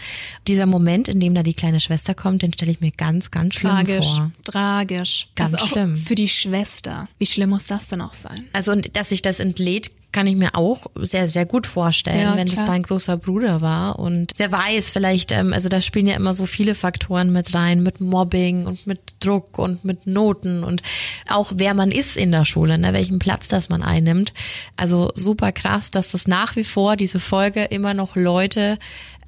S2: Dieser Moment, in dem da die kleine Schwester kommt, den stelle ich mir ganz, ganz schlimm
S1: tragisch,
S2: vor.
S1: Tragisch,
S2: Ganz
S1: also
S2: schlimm.
S1: Für die Schwester. Wie schlimm muss das denn auch sein?
S2: Also, dass sich das entlädt, kann ich mir auch sehr, sehr gut vorstellen,
S1: Ja,
S2: wenn
S1: klar.
S2: es dein großer Bruder war. Und wer weiß, vielleicht, ähm, also da spielen ja immer so viele Faktoren mit rein, mit Mobbing und mit Druck und mit Noten und auch wer man ist in der Schule, ne, welchen Platz das man einnimmt. Also super krass, dass das nach wie vor diese Folge immer noch Leute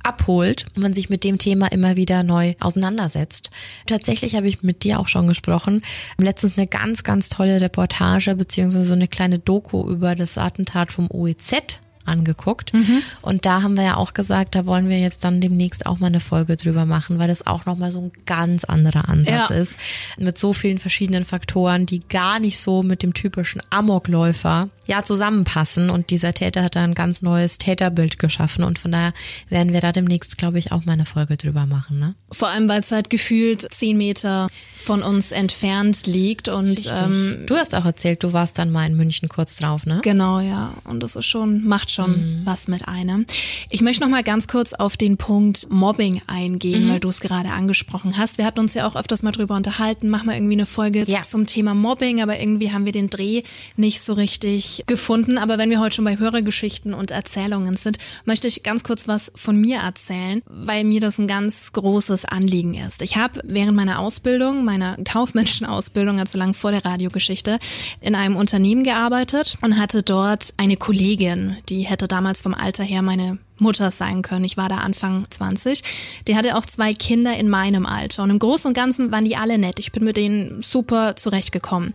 S2: abholt und man sich mit dem Thema immer wieder neu auseinandersetzt. Tatsächlich habe ich mit dir auch schon gesprochen. Letztens eine ganz, ganz tolle Reportage beziehungsweise so eine kleine Doku über das Attentat vom OEZ angeguckt. Und da haben wir ja auch gesagt, da wollen wir jetzt dann demnächst auch mal eine Folge drüber machen, weil das auch nochmal so ein ganz anderer Ansatz
S1: Ja.
S2: ist. Mit so vielen verschiedenen Faktoren, die gar nicht so mit dem typischen Amokläufer ja zusammenpassen. Und dieser Täter hat da ein ganz neues Täterbild geschaffen. Und von daher werden wir da demnächst, glaube ich, auch mal eine Folge drüber machen. Ne?
S1: Vor allem, weil es halt gefühlt zehn Meter von uns entfernt liegt und ähm,
S2: du hast auch erzählt, du warst dann mal in München kurz drauf, ne?
S1: Genau, ja. Und das ist schon, macht schon
S2: Mhm.
S1: was mit einem. Ich möchte noch mal ganz kurz auf den Punkt Mobbing eingehen,
S2: Mhm.
S1: weil du es gerade angesprochen hast. Wir hatten uns ja auch öfters mal drüber unterhalten. Mach mal irgendwie eine Folge
S2: Ja.
S1: zum Thema Mobbing, aber irgendwie haben wir den Dreh nicht so richtig gefunden. Aber wenn wir heute schon bei Hörergeschichten und Erzählungen sind, möchte ich ganz kurz was von mir erzählen, weil mir das ein ganz großes Anliegen ist. Ich habe während meiner Ausbildung, meiner kaufmännischen Ausbildung, also lang vor der Radiogeschichte, in einem Unternehmen gearbeitet und hatte dort eine Kollegin, die hätte damals vom Alter her meine Mutter sein können. Ich war da Anfang 20. Die hatte auch zwei Kinder in meinem Alter. Und im Großen und Ganzen waren die alle nett. Ich bin mit denen super zurechtgekommen.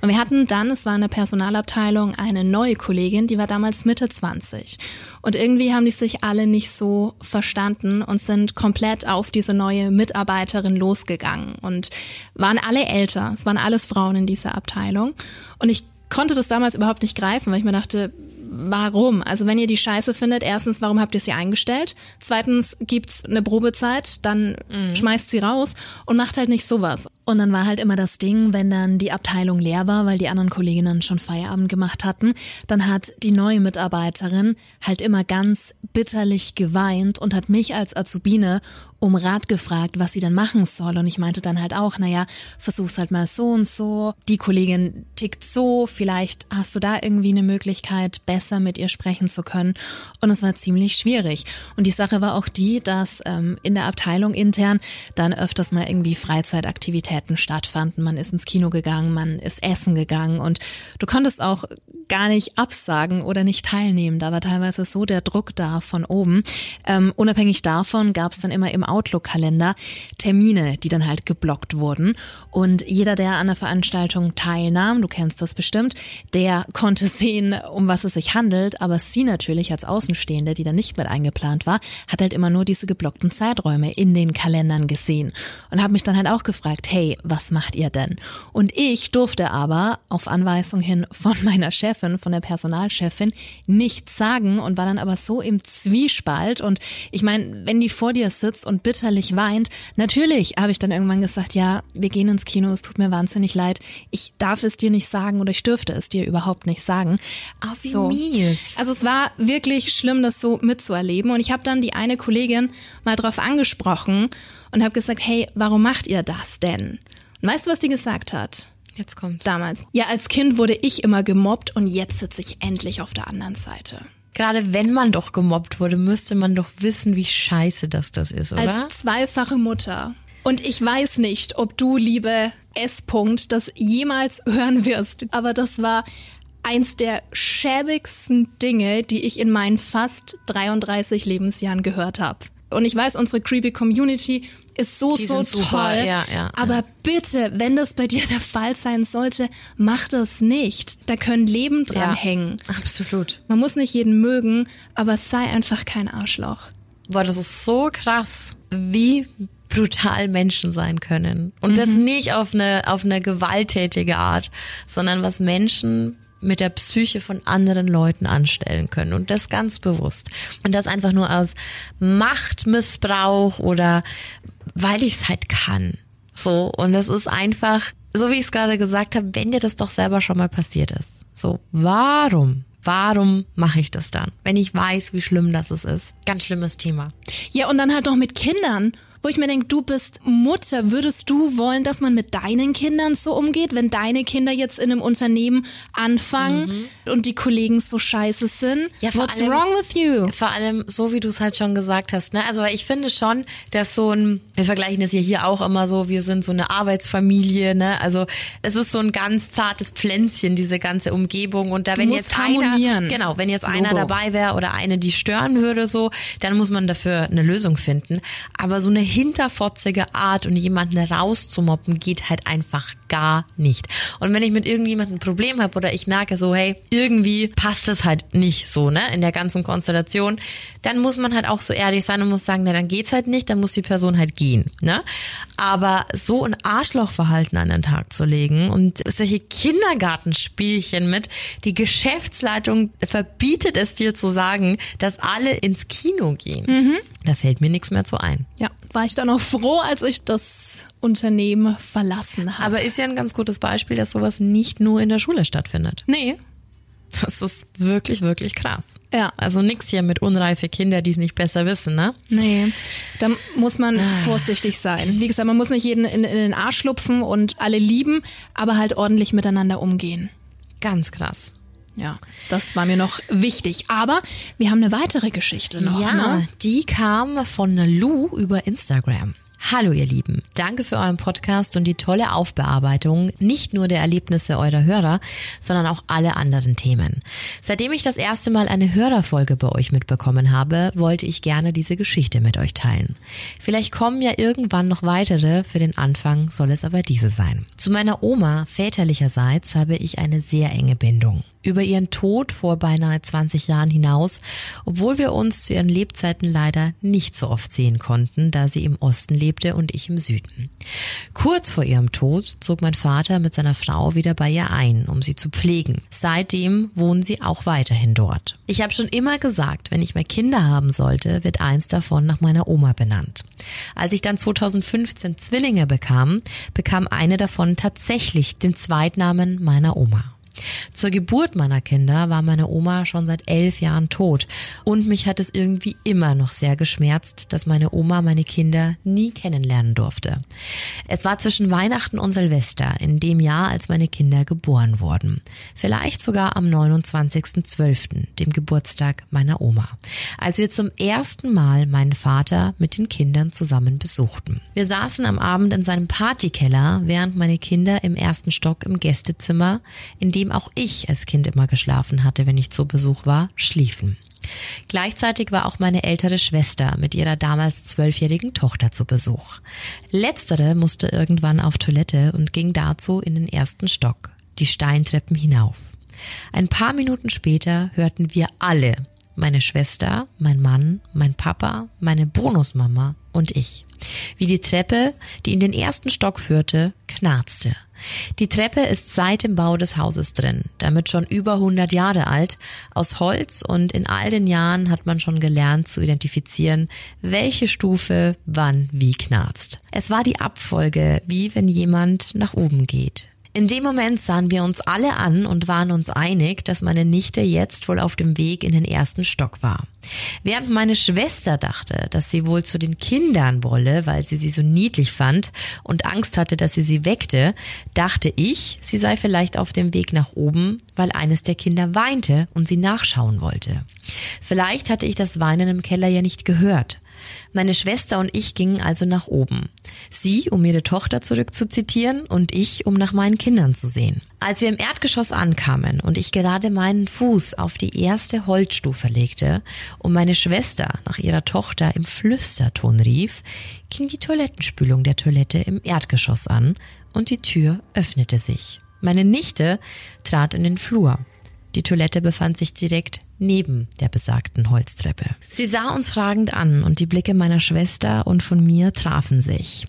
S1: Und wir hatten dann, es war in der Personalabteilung, eine neue Kollegin, die war damals Mitte 20. Und irgendwie haben die sich alle nicht so verstanden und sind komplett auf diese neue Mitarbeiterin losgegangen und waren alle älter. Es waren alles Frauen in dieser Abteilung. Und ich konnte das damals überhaupt nicht greifen, weil ich mir dachte, warum? Also wenn ihr die scheiße findet, erstens, warum habt ihr sie eingestellt? Zweitens gibt's eine Probezeit, dann schmeißt sie raus und macht halt nicht sowas. Und dann war halt immer das Ding, wenn dann die Abteilung leer war, weil die anderen Kolleginnen schon Feierabend gemacht hatten, dann hat die neue Mitarbeiterin halt immer ganz bitterlich geweint und hat mich als Azubine um Rat gefragt, was sie dann machen soll. Und ich meinte dann halt auch, naja, versuch's halt mal so und so. Die Kollegin tickt so, vielleicht hast du da irgendwie eine Möglichkeit, besser mit ihr sprechen zu können. Und es war ziemlich schwierig. Und die Sache war auch die, dass ähm, in der Abteilung intern dann öfters mal irgendwie Freizeitaktivitäten stattfanden. Man ist ins Kino gegangen, man ist essen gegangen und du konntest auch gar nicht absagen oder nicht teilnehmen. Da war teilweise so der Druck da von oben. Ähm, unabhängig davon gab es dann immer im Outlook-Kalender Termine, die dann halt geblockt wurden. Und jeder, der an der Veranstaltung teilnahm, du kennst das bestimmt, der konnte sehen, um was es sich handelt. Aber sie natürlich als Außenstehende, die da nicht mit eingeplant war, hat halt immer nur diese geblockten Zeiträume in den Kalendern gesehen. Und habe mich dann halt auch gefragt, hey, was macht ihr denn? Und ich durfte aber auf Anweisung hin von meiner Chefin, von der Personalchefin, nichts sagen und war dann aber so im Zwiespalt. Und ich meine, wenn die vor dir sitzt und bitterlich weint, natürlich habe ich dann irgendwann gesagt, ja, wir gehen ins Kino, es tut mir wahnsinnig leid. Ich darf es dir nicht sagen oder ich dürfte es dir überhaupt nicht sagen.
S2: Ach, wie so. mies.
S1: Also es war wirklich schlimm, das so mitzuerleben. Und ich habe dann die eine Kollegin mal drauf angesprochen und habe gesagt, hey, warum macht ihr das denn? Und weißt du, was die gesagt hat?
S2: Jetzt kommt.
S1: Damals. Ja, als Kind wurde ich immer gemobbt und jetzt sitze ich endlich auf der anderen Seite.
S2: Gerade wenn man doch gemobbt wurde, müsste man doch wissen, wie scheiße das das ist, oder?
S1: Als zweifache Mutter. Und ich weiß nicht, ob du, liebe S. -Punkt, das jemals hören wirst, aber das war eins der schäbigsten Dinge, die ich in meinen fast 33 Lebensjahren gehört habe. Und ich weiß, unsere creepy Community ist so,
S2: Die
S1: so
S2: sind super,
S1: toll.
S2: ja, ja,
S1: aber
S2: ja.
S1: bitte, wenn das bei dir der Fall sein sollte, mach das nicht. Da können Leben dran hängen.
S2: Absolut.
S1: Man muss nicht jeden mögen, aber sei einfach kein Arschloch.
S2: Boah, das ist so krass, wie brutal Menschen sein können. Und das nicht auf eine, auf eine gewalttätige Art, sondern was Menschen mit der Psyche von anderen Leuten anstellen können. Und das ganz bewusst. Und das einfach nur aus Machtmissbrauch oder weil ich es halt kann. So. Und das ist einfach, so wie ich es gerade gesagt habe, wenn dir das doch selber schon mal passiert ist. So, warum? Warum mache ich das dann, wenn ich weiß, wie schlimm das es ist? Ganz schlimmes Thema.
S1: Ja, und dann halt noch mit Kindern, wo ich mir denke, du bist Mutter, würdest du wollen, dass man mit deinen Kindern so umgeht, wenn deine Kinder jetzt in einem Unternehmen anfangen und die Kollegen so scheiße sind?
S2: Mhm. Ja, vor
S1: What's
S2: allem-
S1: wrong with you?
S2: Vor allem, so wie du es halt schon gesagt hast, ne? Also ich finde schon, dass so ein, wir vergleichen das ja hier auch immer so, wir sind so eine Arbeitsfamilie, ne? Also es ist so ein ganz zartes Pflänzchen, diese ganze Umgebung. Und da wenn jetzt einer,
S1: harmonieren.
S2: genau, wenn jetzt einer
S1: Logo.
S2: dabei wäre oder eine, die stören würde, so, dann muss man dafür eine Lösung finden. Aber so eine hinterfotzige Art und jemanden rauszumobben geht halt einfach gar nicht. Und wenn ich mit irgendjemandem ein Problem habe oder ich merke so, hey, irgendwie passt es halt nicht so, ne, in der ganzen Konstellation, dann muss man halt auch so ehrlich sein und muss sagen, na, dann geht's halt nicht, dann muss die Person halt gehen, ne? Aber so ein Arschlochverhalten an den Tag zu legen und solche Kindergartenspielchen mit, die Geschäftsleitung verbietet es dir zu sagen, dass alle ins Kino gehen. Da fällt mir nichts mehr zu ein.
S1: Ja, war ich dann auch froh, als ich das Unternehmen verlassen habe.
S2: Aber ist ja ein ganz gutes Beispiel, dass sowas nicht nur in der Schule stattfindet.
S1: Nee,
S2: Das ist wirklich, wirklich krass.
S1: Ja.
S2: Also nix hier mit unreife Kinder, die es nicht besser wissen, ne?
S1: nee. Da muss man vorsichtig sein. Wie gesagt, man muss nicht jeden in, in den Arsch schlupfen und alle lieben, aber halt ordentlich miteinander umgehen.
S2: Ganz krass.
S1: Ja, das war mir noch wichtig. Aber wir haben eine weitere Geschichte noch.
S2: ja,
S1: Ne?
S2: die kam von Lou über Instagram. Hallo ihr Lieben, danke für euren Podcast und die tolle Aufbearbeitung nicht nur der Erlebnisse eurer Hörer, sondern auch alle anderen Themen. Seitdem ich das erste Mal eine Hörerfolge bei euch mitbekommen habe, wollte ich gerne diese Geschichte mit euch teilen. Vielleicht kommen ja irgendwann noch weitere, für den Anfang soll es aber diese sein. Zu meiner Oma väterlicherseits habe ich eine sehr enge Bindung über ihren Tod vor beinahe 20 Jahren hinaus, obwohl wir uns zu ihren Lebzeiten leider nicht so oft sehen konnten, da sie im Osten lebte und ich im Süden. Kurz vor ihrem Tod zog mein Vater mit seiner Frau wieder bei ihr ein, um sie zu pflegen. Seitdem wohnen sie auch weiterhin dort. Ich habe schon immer gesagt, wenn ich mehr Kinder haben sollte, wird eins davon nach meiner Oma benannt. Als ich dann 2015 Zwillinge bekam, bekam eine davon tatsächlich den Zweitnamen meiner Oma. Zur Geburt meiner Kinder war meine Oma schon seit elf Jahren tot und mich hat es irgendwie immer noch sehr geschmerzt, dass meine Oma meine Kinder nie kennenlernen durfte. Es war zwischen Weihnachten und Silvester, in dem Jahr, als meine Kinder geboren wurden. Vielleicht sogar am 29.12., dem Geburtstag meiner Oma, als wir zum ersten Mal meinen Vater mit den Kindern zusammen besuchten. Wir saßen am Abend in seinem Partykeller, während meine Kinder im ersten Stock im Gästezimmer, in dem auch ich als Kind immer geschlafen hatte, wenn ich zu Besuch war, schliefen. Gleichzeitig war auch meine ältere Schwester mit ihrer damals zwölfjährigen Tochter zu Besuch. Letztere musste irgendwann auf Toilette und ging dazu in den ersten Stock, die Steintreppen hinauf. Ein paar Minuten später hörten wir alle, meine Schwester, mein Mann, mein Papa, meine Bonusmama und ich, wie die Treppe, die in den ersten Stock führte, knarzte. Die Treppe ist seit dem Bau des Hauses drin, damit schon über 100 Jahre alt, aus Holz und in all den Jahren hat man schon gelernt zu identifizieren, welche Stufe wann wie knarzt. Es war die Abfolge, wie wenn jemand nach oben geht. In dem Moment sahen wir uns alle an und waren uns einig, dass meine Nichte jetzt wohl auf dem Weg in den ersten Stock war. Während meine Schwester dachte, dass sie wohl zu den Kindern wolle, weil sie sie so niedlich fand und Angst hatte, dass sie sie weckte, dachte ich, sie sei vielleicht auf dem Weg nach oben, weil eines der Kinder weinte und sie nachschauen wollte. Vielleicht hatte ich das Weinen im Keller ja nicht gehört. Meine Schwester und ich gingen also nach oben. Sie, um ihre Tochter zurückzuzitieren, und ich, um nach meinen Kindern zu sehen. Als wir im Erdgeschoss ankamen und ich gerade meinen Fuß auf die erste Holzstufe legte und meine Schwester nach ihrer Tochter im Flüsterton rief, ging die Toilettenspülung der Toilette im Erdgeschoss an und die Tür öffnete sich. Meine Nichte trat in den Flur. Die Toilette befand sich direkt neben der besagten Holztreppe. Sie sah uns fragend an und die Blicke meiner Schwester und von mir trafen sich.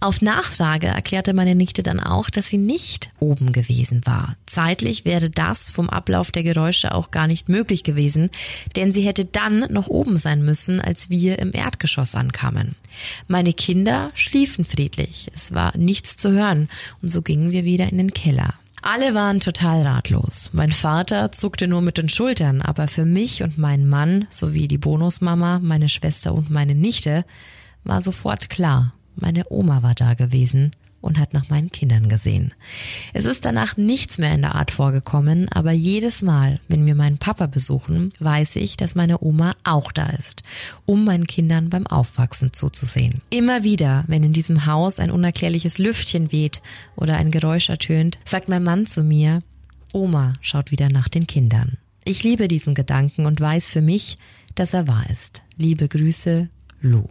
S2: Auf Nachfrage erklärte meine Nichte dann auch, dass sie nicht oben gewesen war. Zeitlich wäre das vom Ablauf der Geräusche auch gar nicht möglich gewesen, denn sie hätte dann noch oben sein müssen, als wir im Erdgeschoss ankamen. Meine Kinder schliefen friedlich, es war nichts zu hören und so gingen wir wieder in den Keller. Alle waren total ratlos. Mein Vater zuckte nur mit den Schultern, aber für mich und meinen Mann sowie die Bonusmama, meine Schwester und meine Nichte war sofort klar, meine Oma war da gewesen und hat nach meinen Kindern gesehen. Es ist danach nichts mehr in der Art vorgekommen, aber jedes Mal, wenn wir meinen Papa besuchen, weiß ich, dass meine Oma auch da ist, um meinen Kindern beim Aufwachsen zuzusehen. Immer wieder, wenn in diesem Haus ein unerklärliches Lüftchen weht oder ein Geräusch ertönt, sagt mein Mann zu mir, Oma schaut wieder nach den Kindern. Ich liebe diesen Gedanken und weiß für mich, dass er wahr ist. Liebe Grüße, Lou.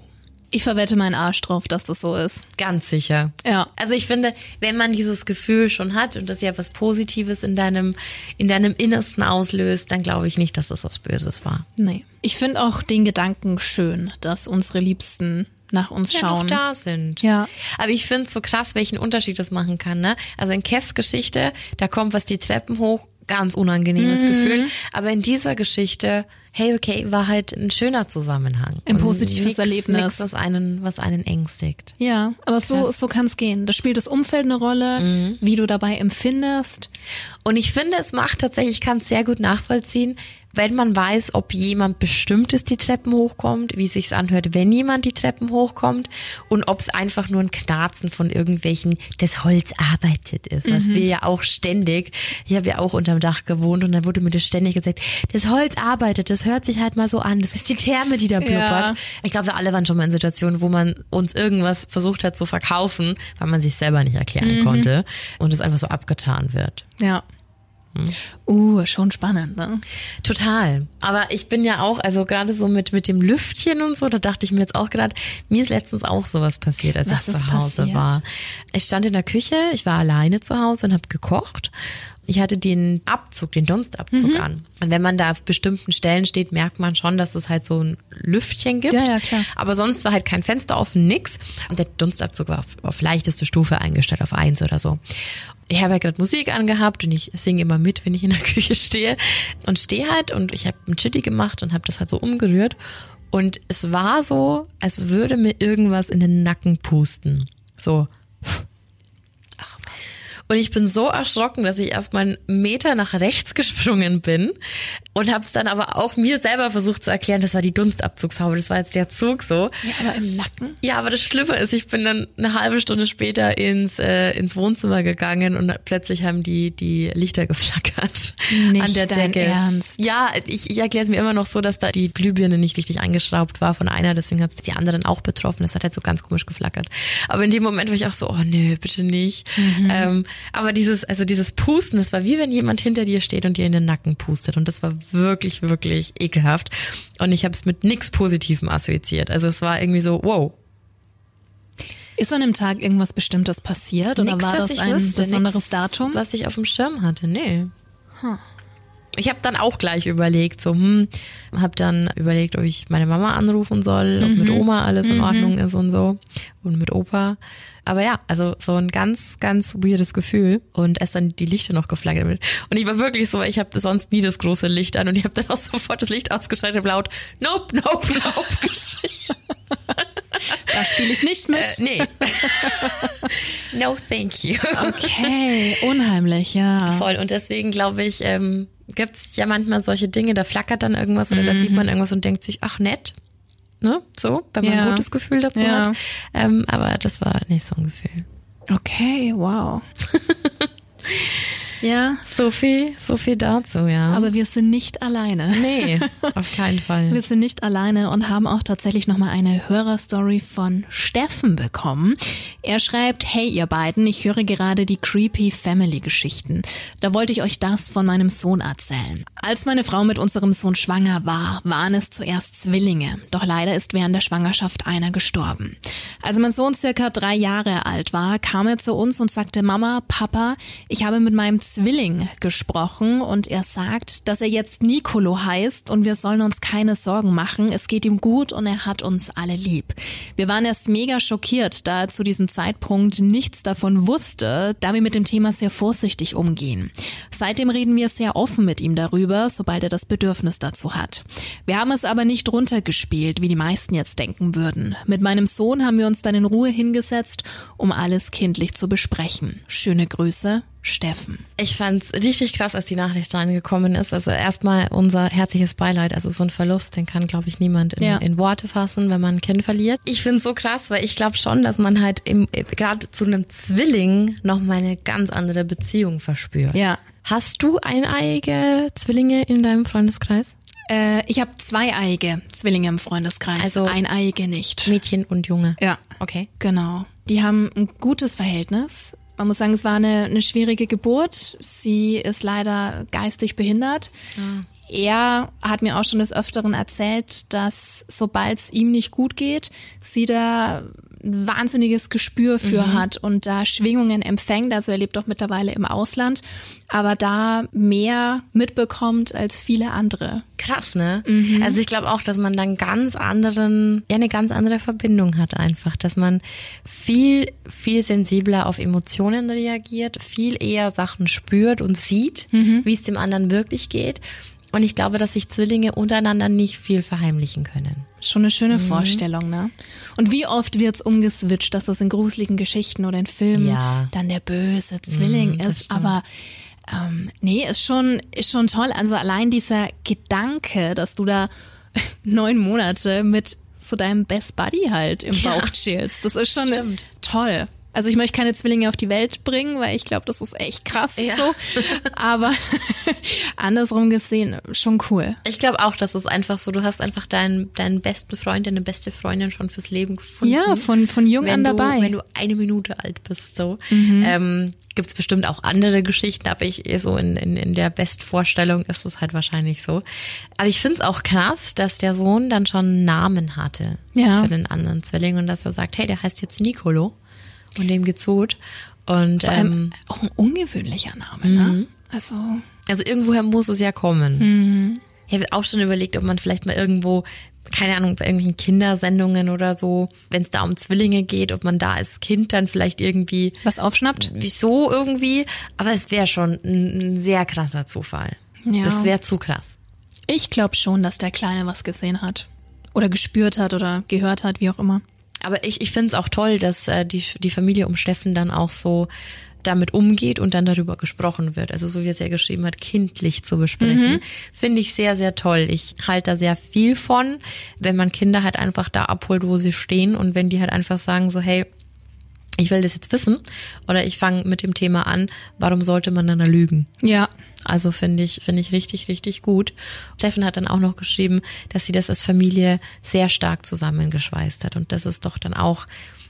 S1: Ich verwette meinen Arsch drauf, dass das so ist.
S2: Ganz sicher.
S1: Ja.
S2: Also ich finde, wenn man dieses Gefühl schon hat und das ja was Positives in deinem, in deinem Innersten auslöst, dann glaube ich nicht, dass das was Böses war.
S1: Nee. Ich finde auch den Gedanken schön, dass unsere Liebsten nach uns
S2: Ja,
S1: schauen.
S2: noch da sind.
S1: Ja.
S2: Aber ich finde es so krass, welchen Unterschied das machen kann. Ne? Also in Kevs Geschichte, da kommt was die Treppen hoch, ganz unangenehmes
S1: Mhm.
S2: Gefühl. Aber in dieser Geschichte, hey, okay, war halt ein schöner Zusammenhang.
S1: Ein positives
S2: nix,
S1: Erlebnis.
S2: Nix, was einen, was einen ängstigt.
S1: Ja, aber so,
S2: Krass.
S1: so kann es gehen. Da spielt das Umfeld eine Rolle, wie du dabei empfindest.
S2: Und ich finde, es macht tatsächlich, ich kann es sehr gut nachvollziehen, wenn man weiß, ob jemand Bestimmtes die Treppen hochkommt, wie sich's anhört, wenn jemand die Treppen hochkommt und ob es einfach nur ein Knarzen von irgendwelchen, das Holz arbeitet ist, was wir ja auch ständig, ich habe ja auch unterm Dach gewohnt und dann wurde mir das ständig gesagt, das Holz arbeitet, das hört sich halt mal so an, das ist die Therme, die da blubbert.
S1: Ja.
S2: Ich glaube, wir alle waren schon mal in Situationen, wo man uns irgendwas versucht hat zu verkaufen, weil man sich selber nicht erklären konnte und es einfach so abgetan wird.
S1: Ja. Uh, schon spannend, ne?
S2: Total. Aber ich bin ja auch, also gerade so mit, mit dem Lüftchen und so, da dachte ich mir jetzt auch gerade, mir ist letztens auch sowas passiert, als
S1: Was
S2: ich zu Hause
S1: passiert?
S2: war. Ich stand in der Küche, ich war alleine zu Hause und habe gekocht. Ich hatte den Abzug, den Dunstabzug
S1: Mhm.
S2: an. Und wenn man da auf bestimmten Stellen steht, merkt man schon, dass es halt so ein Lüftchen gibt.
S1: Ja, ja, klar.
S2: Aber sonst war halt kein Fenster offen, nix. Und der Dunstabzug war auf, auf leichteste Stufe eingestellt, auf eins oder so. Ich habe ja gerade Musik angehabt und ich singe immer mit, wenn ich in der Küche stehe. Und stehe halt und ich habe ein Chili gemacht und habe das halt so umgerührt. Und es war so, als würde mir irgendwas in den Nacken pusten. So. Und ich bin so erschrocken, dass ich erst mal einen Meter nach rechts gesprungen bin und habe es dann aber auch mir selber versucht zu erklären, das war die Dunstabzugshaube, das war jetzt der Zug so.
S1: Ja, aber im Nacken?
S2: Ja, aber das Schlimme ist, ich bin dann eine halbe Stunde später ins, äh, ins Wohnzimmer gegangen und plötzlich haben die, die Lichter geflackert
S1: Nicht
S2: an der Decke.
S1: Ernst?
S2: Ja, ich, ich erkläre es mir immer noch so, dass da die Glühbirne nicht richtig eingeschraubt war von einer, deswegen hat es die anderen auch betroffen. Das hat halt so ganz komisch geflackert. Aber in dem Moment war ich auch so, oh nö, bitte nicht. Ähm, aber dieses, also dieses Pusten, das war wie wenn jemand hinter dir steht und dir in den Nacken pustet. Und das war wirklich, wirklich ekelhaft. Und ich habe es mit nichts Positivem assoziiert. Also es war irgendwie so, wow,
S1: Ist an dem Tag irgendwas Bestimmtes passiert oder
S2: Nix,
S1: war das ein
S2: wüsste,
S1: besonderes
S2: nix,
S1: Datum?
S2: Was ich auf dem Schirm hatte, nee. Ich habe dann auch gleich überlegt, so, hm, habe dann überlegt, ob ich meine Mama anrufen soll, ob mit Oma alles in Ordnung ist und so und mit Opa. Aber ja, also so ein ganz, ganz weirdes Gefühl und erst dann die Lichter noch geflaggert. Und ich war wirklich so, ich habe sonst nie das große Licht an und ich habe dann auch sofort das Licht ausgeschaltet und laut Nope, Nope, Nope geschrien.
S1: Da spiele ich nicht mit.
S2: Äh, nee. no, thank you.
S1: Okay, unheimlich, ja.
S2: Voll. Und deswegen glaube ich, ähm, gibt's ja manchmal solche Dinge, da flackert dann irgendwas oder da sieht man irgendwas und denkt sich, ach nett. Ne? So, wenn man
S1: Ja.
S2: ein gutes Gefühl dazu
S1: Ja.
S2: hat. Ähm, aber das war nicht so ein Gefühl.
S1: Okay, wow. ja,
S2: So viel, so viel dazu, ja.
S1: aber wir sind nicht alleine.
S2: nee, auf keinen Fall.
S1: Wir sind nicht alleine und haben auch tatsächlich nochmal eine Hörerstory von Steffen bekommen. Er schreibt, hey ihr beiden, ich höre gerade die Creepy Family Geschichten. Da wollte ich euch das von meinem Sohn erzählen. Als meine Frau mit unserem Sohn schwanger war, waren es zuerst Zwillinge. Doch leider ist während der Schwangerschaft einer gestorben. Als mein Sohn circa drei Jahre alt war, kam er zu uns und sagte, Mama, Papa, ich habe mit meinem Zwilling gesprochen und er sagt, dass er jetzt Nicolo heißt und wir sollen uns keine Sorgen machen. Es geht ihm gut und er hat uns alle lieb. Wir waren erst mega schockiert, da er zu diesem Zeitpunkt nichts davon wusste, da wir mit dem Thema sehr vorsichtig umgehen. Seitdem reden wir sehr offen mit ihm darüber, sobald er das Bedürfnis dazu hat. Wir haben es aber nicht runtergespielt, wie die meisten jetzt denken würden. Mit meinem Sohn haben wir uns dann in Ruhe hingesetzt, um alles kindlich zu besprechen. Schöne Grüße, Steffen.
S2: Ich fand's richtig krass, als die Nachricht reingekommen ist. Also erstmal unser herzliches Beileid. Also so ein Verlust, den kann, glaube ich, niemand in,
S1: Ja.
S2: in Worte fassen, wenn man ein Kind verliert. Ich find's so krass, weil ich glaube schon, dass man halt gerade zu einem Zwilling noch mal eine ganz andere Beziehung verspürt.
S1: Ja.
S2: Hast du eineiige Zwillinge in deinem Freundeskreis?
S1: Äh, ich habe zweieiige Zwillinge im Freundeskreis.
S2: Also-
S1: eineiige nicht.
S2: Mädchen und Junge?
S1: Ja.
S2: Okay.
S1: Genau. Die haben ein gutes Verhältnis. Man muss sagen, es war eine, eine schwierige Geburt. Sie ist leider geistig behindert. Er hat mir auch schon des Öfteren erzählt, dass sobald es ihm nicht gut geht, sie da ein wahnsinniges Gespür für hat und da Schwingungen empfängt. Also er lebt auch mittlerweile im Ausland, aber da mehr mitbekommt als viele andere.
S2: Krass, ne? Also ich glaube auch, dass man dann ganz anderen, ja, eine ganz andere Verbindung hat einfach, dass man viel, viel sensibler auf Emotionen reagiert, viel eher Sachen spürt und sieht, wie es dem anderen wirklich geht. Und ich glaube, dass sich Zwillinge untereinander nicht viel verheimlichen können.
S1: Schon eine schöne
S2: Mhm.
S1: Vorstellung, ne? Und wie oft wird's umgeswitcht, dass das in gruseligen Geschichten oder in Filmen
S2: Ja.
S1: dann der böse Zwilling
S2: Mhm,
S1: ist. Aber ähm, nee, ist schon, ist schon toll. Also allein dieser Gedanke, dass du da neun Monate mit so deinem Best Buddy halt im
S2: Ja.
S1: Bauch chillst, das ist schon
S2: Stimmt.
S1: toll. Also ich möchte keine Zwillinge auf die Welt bringen, weil ich glaube, das ist echt krass
S2: Ja.
S1: so. Aber andersrum gesehen, schon cool.
S2: Ich glaube auch, dass es einfach so, du hast einfach deinen, deinen besten Freund, deine beste Freundin schon fürs Leben gefunden.
S1: Ja, von, von jung an
S2: du,
S1: dabei. Mhm.
S2: Wenn du eine Minute alt bist, so. Ähm, Gibt es bestimmt auch andere Geschichten, aber ich so in, in, in der Bestvorstellung ist es halt wahrscheinlich so. Aber ich finde es auch krass, dass der Sohn dann schon einen Namen hatte
S1: Ja.
S2: für den anderen Zwilling und dass er sagt, hey, der heißt jetzt Nicolo und dem gut. Und ähm,
S1: auch ein ungewöhnlicher Name, ne? Also
S2: also irgendwoher muss es ja kommen.
S1: Mhm.
S2: Ich habe auch schon überlegt, ob man vielleicht mal irgendwo, keine Ahnung, bei irgendwelchen Kindersendungen oder so, wenn es da um Zwillinge geht, ob man da als Kind dann vielleicht irgendwie,
S1: was aufschnappt.
S2: wieso irgendwie, aber es wäre schon ein, ein sehr krasser Zufall.
S1: Ja.
S2: Das wäre zu krass.
S1: Ich glaube schon, dass der Kleine was gesehen hat. Oder gespürt hat oder gehört hat, wie auch immer.
S2: Aber ich, ich finde es auch toll, dass äh, die, die Familie um Steffen dann auch so damit umgeht und dann darüber gesprochen wird. Also so wie es ja geschrieben hat, kindlich zu besprechen. Mhm. Finde ich sehr, sehr toll. Ich halte da sehr viel von, wenn man Kinder halt einfach da abholt, wo sie stehen und wenn die halt einfach sagen so, hey, ich will das jetzt wissen oder ich fange mit dem Thema an, warum sollte man dann da lügen?
S1: Ja.
S2: Also finde ich, finde ich richtig, richtig gut. Steffen hat dann auch noch geschrieben, dass sie das als Familie sehr stark zusammengeschweißt hat. Und das ist doch dann auch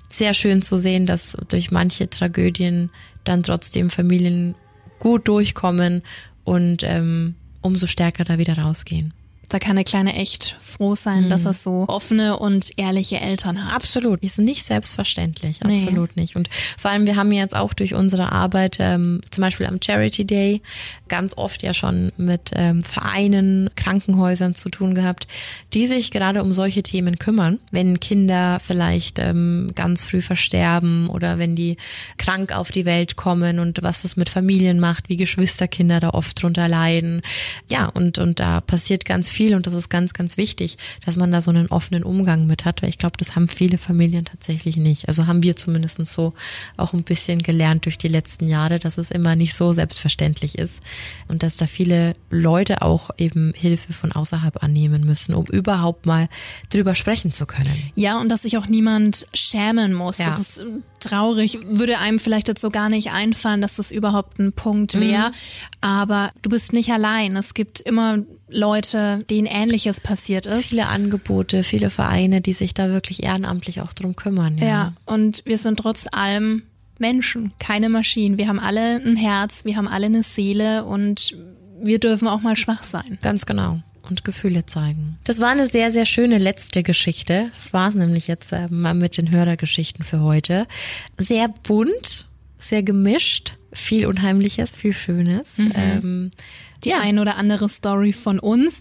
S2: sehr schön zu sehen, dass durch manche Tragödien dann trotzdem Familien gut durchkommen und ähm, umso stärker da wieder rausgehen.
S1: Da kann der Kleine echt froh sein, mhm. dass er so offene und ehrliche Eltern hat.
S2: Absolut. Ist nicht selbstverständlich. Absolut nee. nicht. Und vor allem, wir haben jetzt auch durch unsere Arbeit, ähm, zum Beispiel am Charity Day, ganz oft ja schon mit ähm, Vereinen, Krankenhäusern zu tun gehabt, die sich gerade um solche Themen kümmern. Wenn Kinder vielleicht ähm, ganz früh versterben oder wenn die krank auf die Welt kommen und was das mit Familien macht, wie Geschwisterkinder da oft drunter leiden. Ja, und, und da passiert ganz viel und das ist ganz, ganz wichtig, dass man da so einen offenen Umgang mit hat, weil ich glaube, das haben viele Familien tatsächlich nicht. Also haben wir zumindest so auch ein bisschen gelernt durch die letzten Jahre, dass es immer nicht so selbstverständlich ist und dass da viele Leute auch eben Hilfe von außerhalb annehmen müssen, um überhaupt mal drüber sprechen zu können.
S1: Ja, und dass sich auch niemand schämen muss. Ja. Das ist äh, traurig, würde einem vielleicht dazu gar nicht einfallen, dass das überhaupt ein Punkt wäre. Mhm. Aber du bist nicht allein. Es gibt immer Leute, denen Ähnliches passiert ist.
S2: Viele Angebote, viele Vereine, die sich da wirklich ehrenamtlich auch drum kümmern.
S1: Ja, ja und wir sind trotz allem Menschen, keine Maschinen. Wir haben alle ein Herz, wir haben alle eine Seele und wir dürfen auch mal schwach sein.
S2: Ganz genau und Gefühle zeigen. Das war eine sehr, sehr schöne letzte Geschichte. Das war es nämlich jetzt äh, mal mit den Hörergeschichten für heute. Sehr bunt, sehr gemischt, viel Unheimliches, viel Schönes. Mhm. Ähm,
S1: die ja. ein oder andere Story von uns.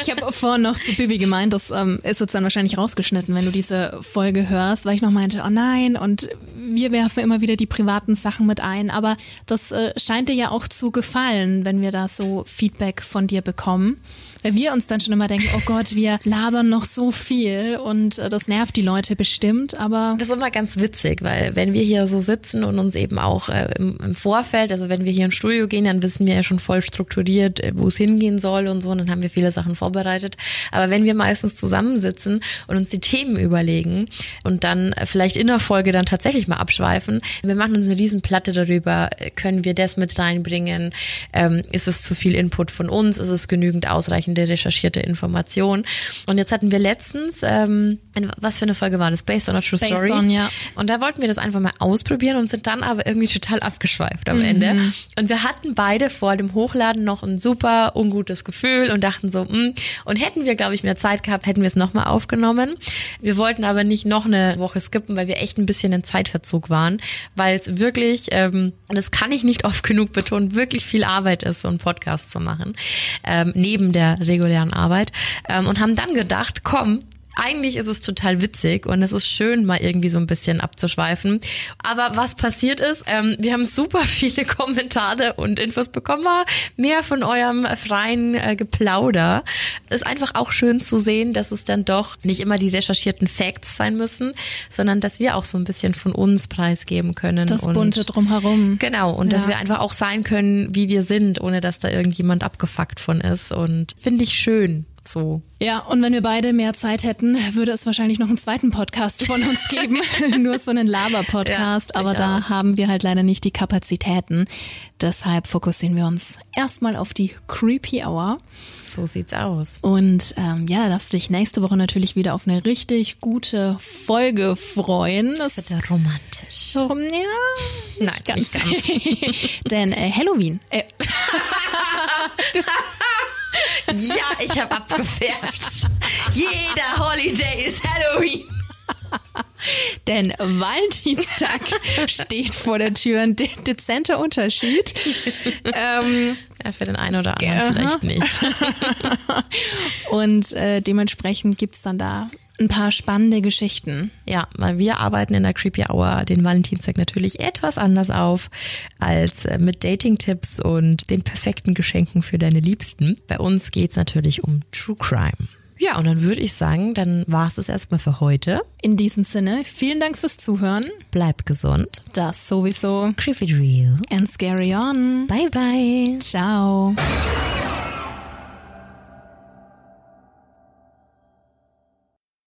S1: Ich habe vorhin noch zu Bibi gemeint, das ähm, ist jetzt dann wahrscheinlich rausgeschnitten, wenn du diese Folge hörst, weil ich noch meinte, oh nein, und wir werfen immer wieder die privaten Sachen mit ein. Aber das äh, scheint dir ja auch zu gefallen, wenn wir da so Feedback von dir bekommen. Weil wir uns dann schon immer denken, oh Gott, wir labern noch so viel und äh, das nervt die Leute bestimmt, aber.
S2: Das ist immer ganz witzig, weil wenn wir hier so sitzen und uns eben auch äh, im, Vorfeld, also wenn wir hier ins Studio gehen, dann wissen wir ja schon voll strukturiert, äh, wo es hingehen soll und so, und dann haben wir viele Sachen vorbereitet. Aber wenn wir meistens zusammensitzen und uns die Themen überlegen und dann vielleicht in der Folge dann tatsächlich mal abschweifen, wir machen uns eine Riesenplatte darüber, können wir das mit reinbringen, ähm, ist es zu viel Input von uns, ist es genügend ausreichend entsprechende recherchierte Information. Und jetzt hatten wir letztens, ähm, was für eine Folge war das? Based on a True Based Story. On, ja. Und da wollten wir das einfach mal ausprobieren und sind dann aber irgendwie total abgeschweift am mhm. Ende. Und wir hatten beide vor dem Hochladen noch ein super ungutes Gefühl und dachten so, mh. Hm. und hätten wir, glaube ich, mehr Zeit gehabt, hätten wir es nochmal aufgenommen. Wir wollten aber nicht noch eine Woche skippen, weil wir echt ein bisschen in Zeitverzug waren, weil es wirklich, ähm, und das kann ich nicht oft genug betonen, wirklich viel Arbeit ist, so einen Podcast zu machen. Ähm, neben der regulären Arbeit ähm, und haben dann gedacht, komm, eigentlich ist es total witzig und es ist schön, mal irgendwie so ein bisschen abzuschweifen. Aber was passiert ist, ähm, wir haben super viele Kommentare und Infos bekommen. Mehr von eurem freien äh, Geplauder. Ist einfach auch schön zu sehen, dass es dann doch nicht immer die recherchierten Facts sein müssen, sondern dass wir auch so ein bisschen von uns preisgeben können.
S1: Das und, Bunte drumherum.
S2: Genau. Und ja. dass wir einfach auch sein können, wie wir sind, ohne dass da irgendjemand abgefuckt von ist. Und finde ich schön. So.
S1: Ja, und wenn wir beide mehr Zeit hätten, würde es wahrscheinlich noch einen zweiten Podcast von uns geben. Nur so einen Laber-Podcast. Ja, aber da auch. haben wir halt leider nicht die Kapazitäten. Deshalb fokussieren wir uns erstmal auf die Creepy Hour.
S2: So sieht's aus.
S1: Und ähm, ja, darfst du dich nächste Woche natürlich wieder auf eine richtig gute Folge freuen.
S2: Das wird romantisch.
S1: Ja, Nein, ganz. Nicht ganz. Denn äh, Halloween. Äh.
S2: Ja, ich habe abgefärbt. Jeder Holiday ist Halloween.
S1: Denn Valentinstag steht vor der Tür. Ein de dezenter Unterschied.
S2: ähm, ja, für den einen oder anderen uh -huh. vielleicht nicht.
S1: Und äh, dementsprechend gibt's dann da ein paar spannende Geschichten.
S2: Ja, weil wir arbeiten in der Creepy Hour den Valentinstag natürlich etwas anders auf als äh, mit Dating-Tipps und den perfekten Geschenken für deine Liebsten. Bei uns geht's natürlich um True Crime. Ja, und dann würde ich sagen, dann war es das erstmal für heute.
S1: In diesem Sinne, vielen Dank fürs Zuhören.
S2: Bleib gesund.
S1: Das sowieso.
S2: Creepy Real.
S1: And scary on.
S2: Bye bye.
S1: Ciao.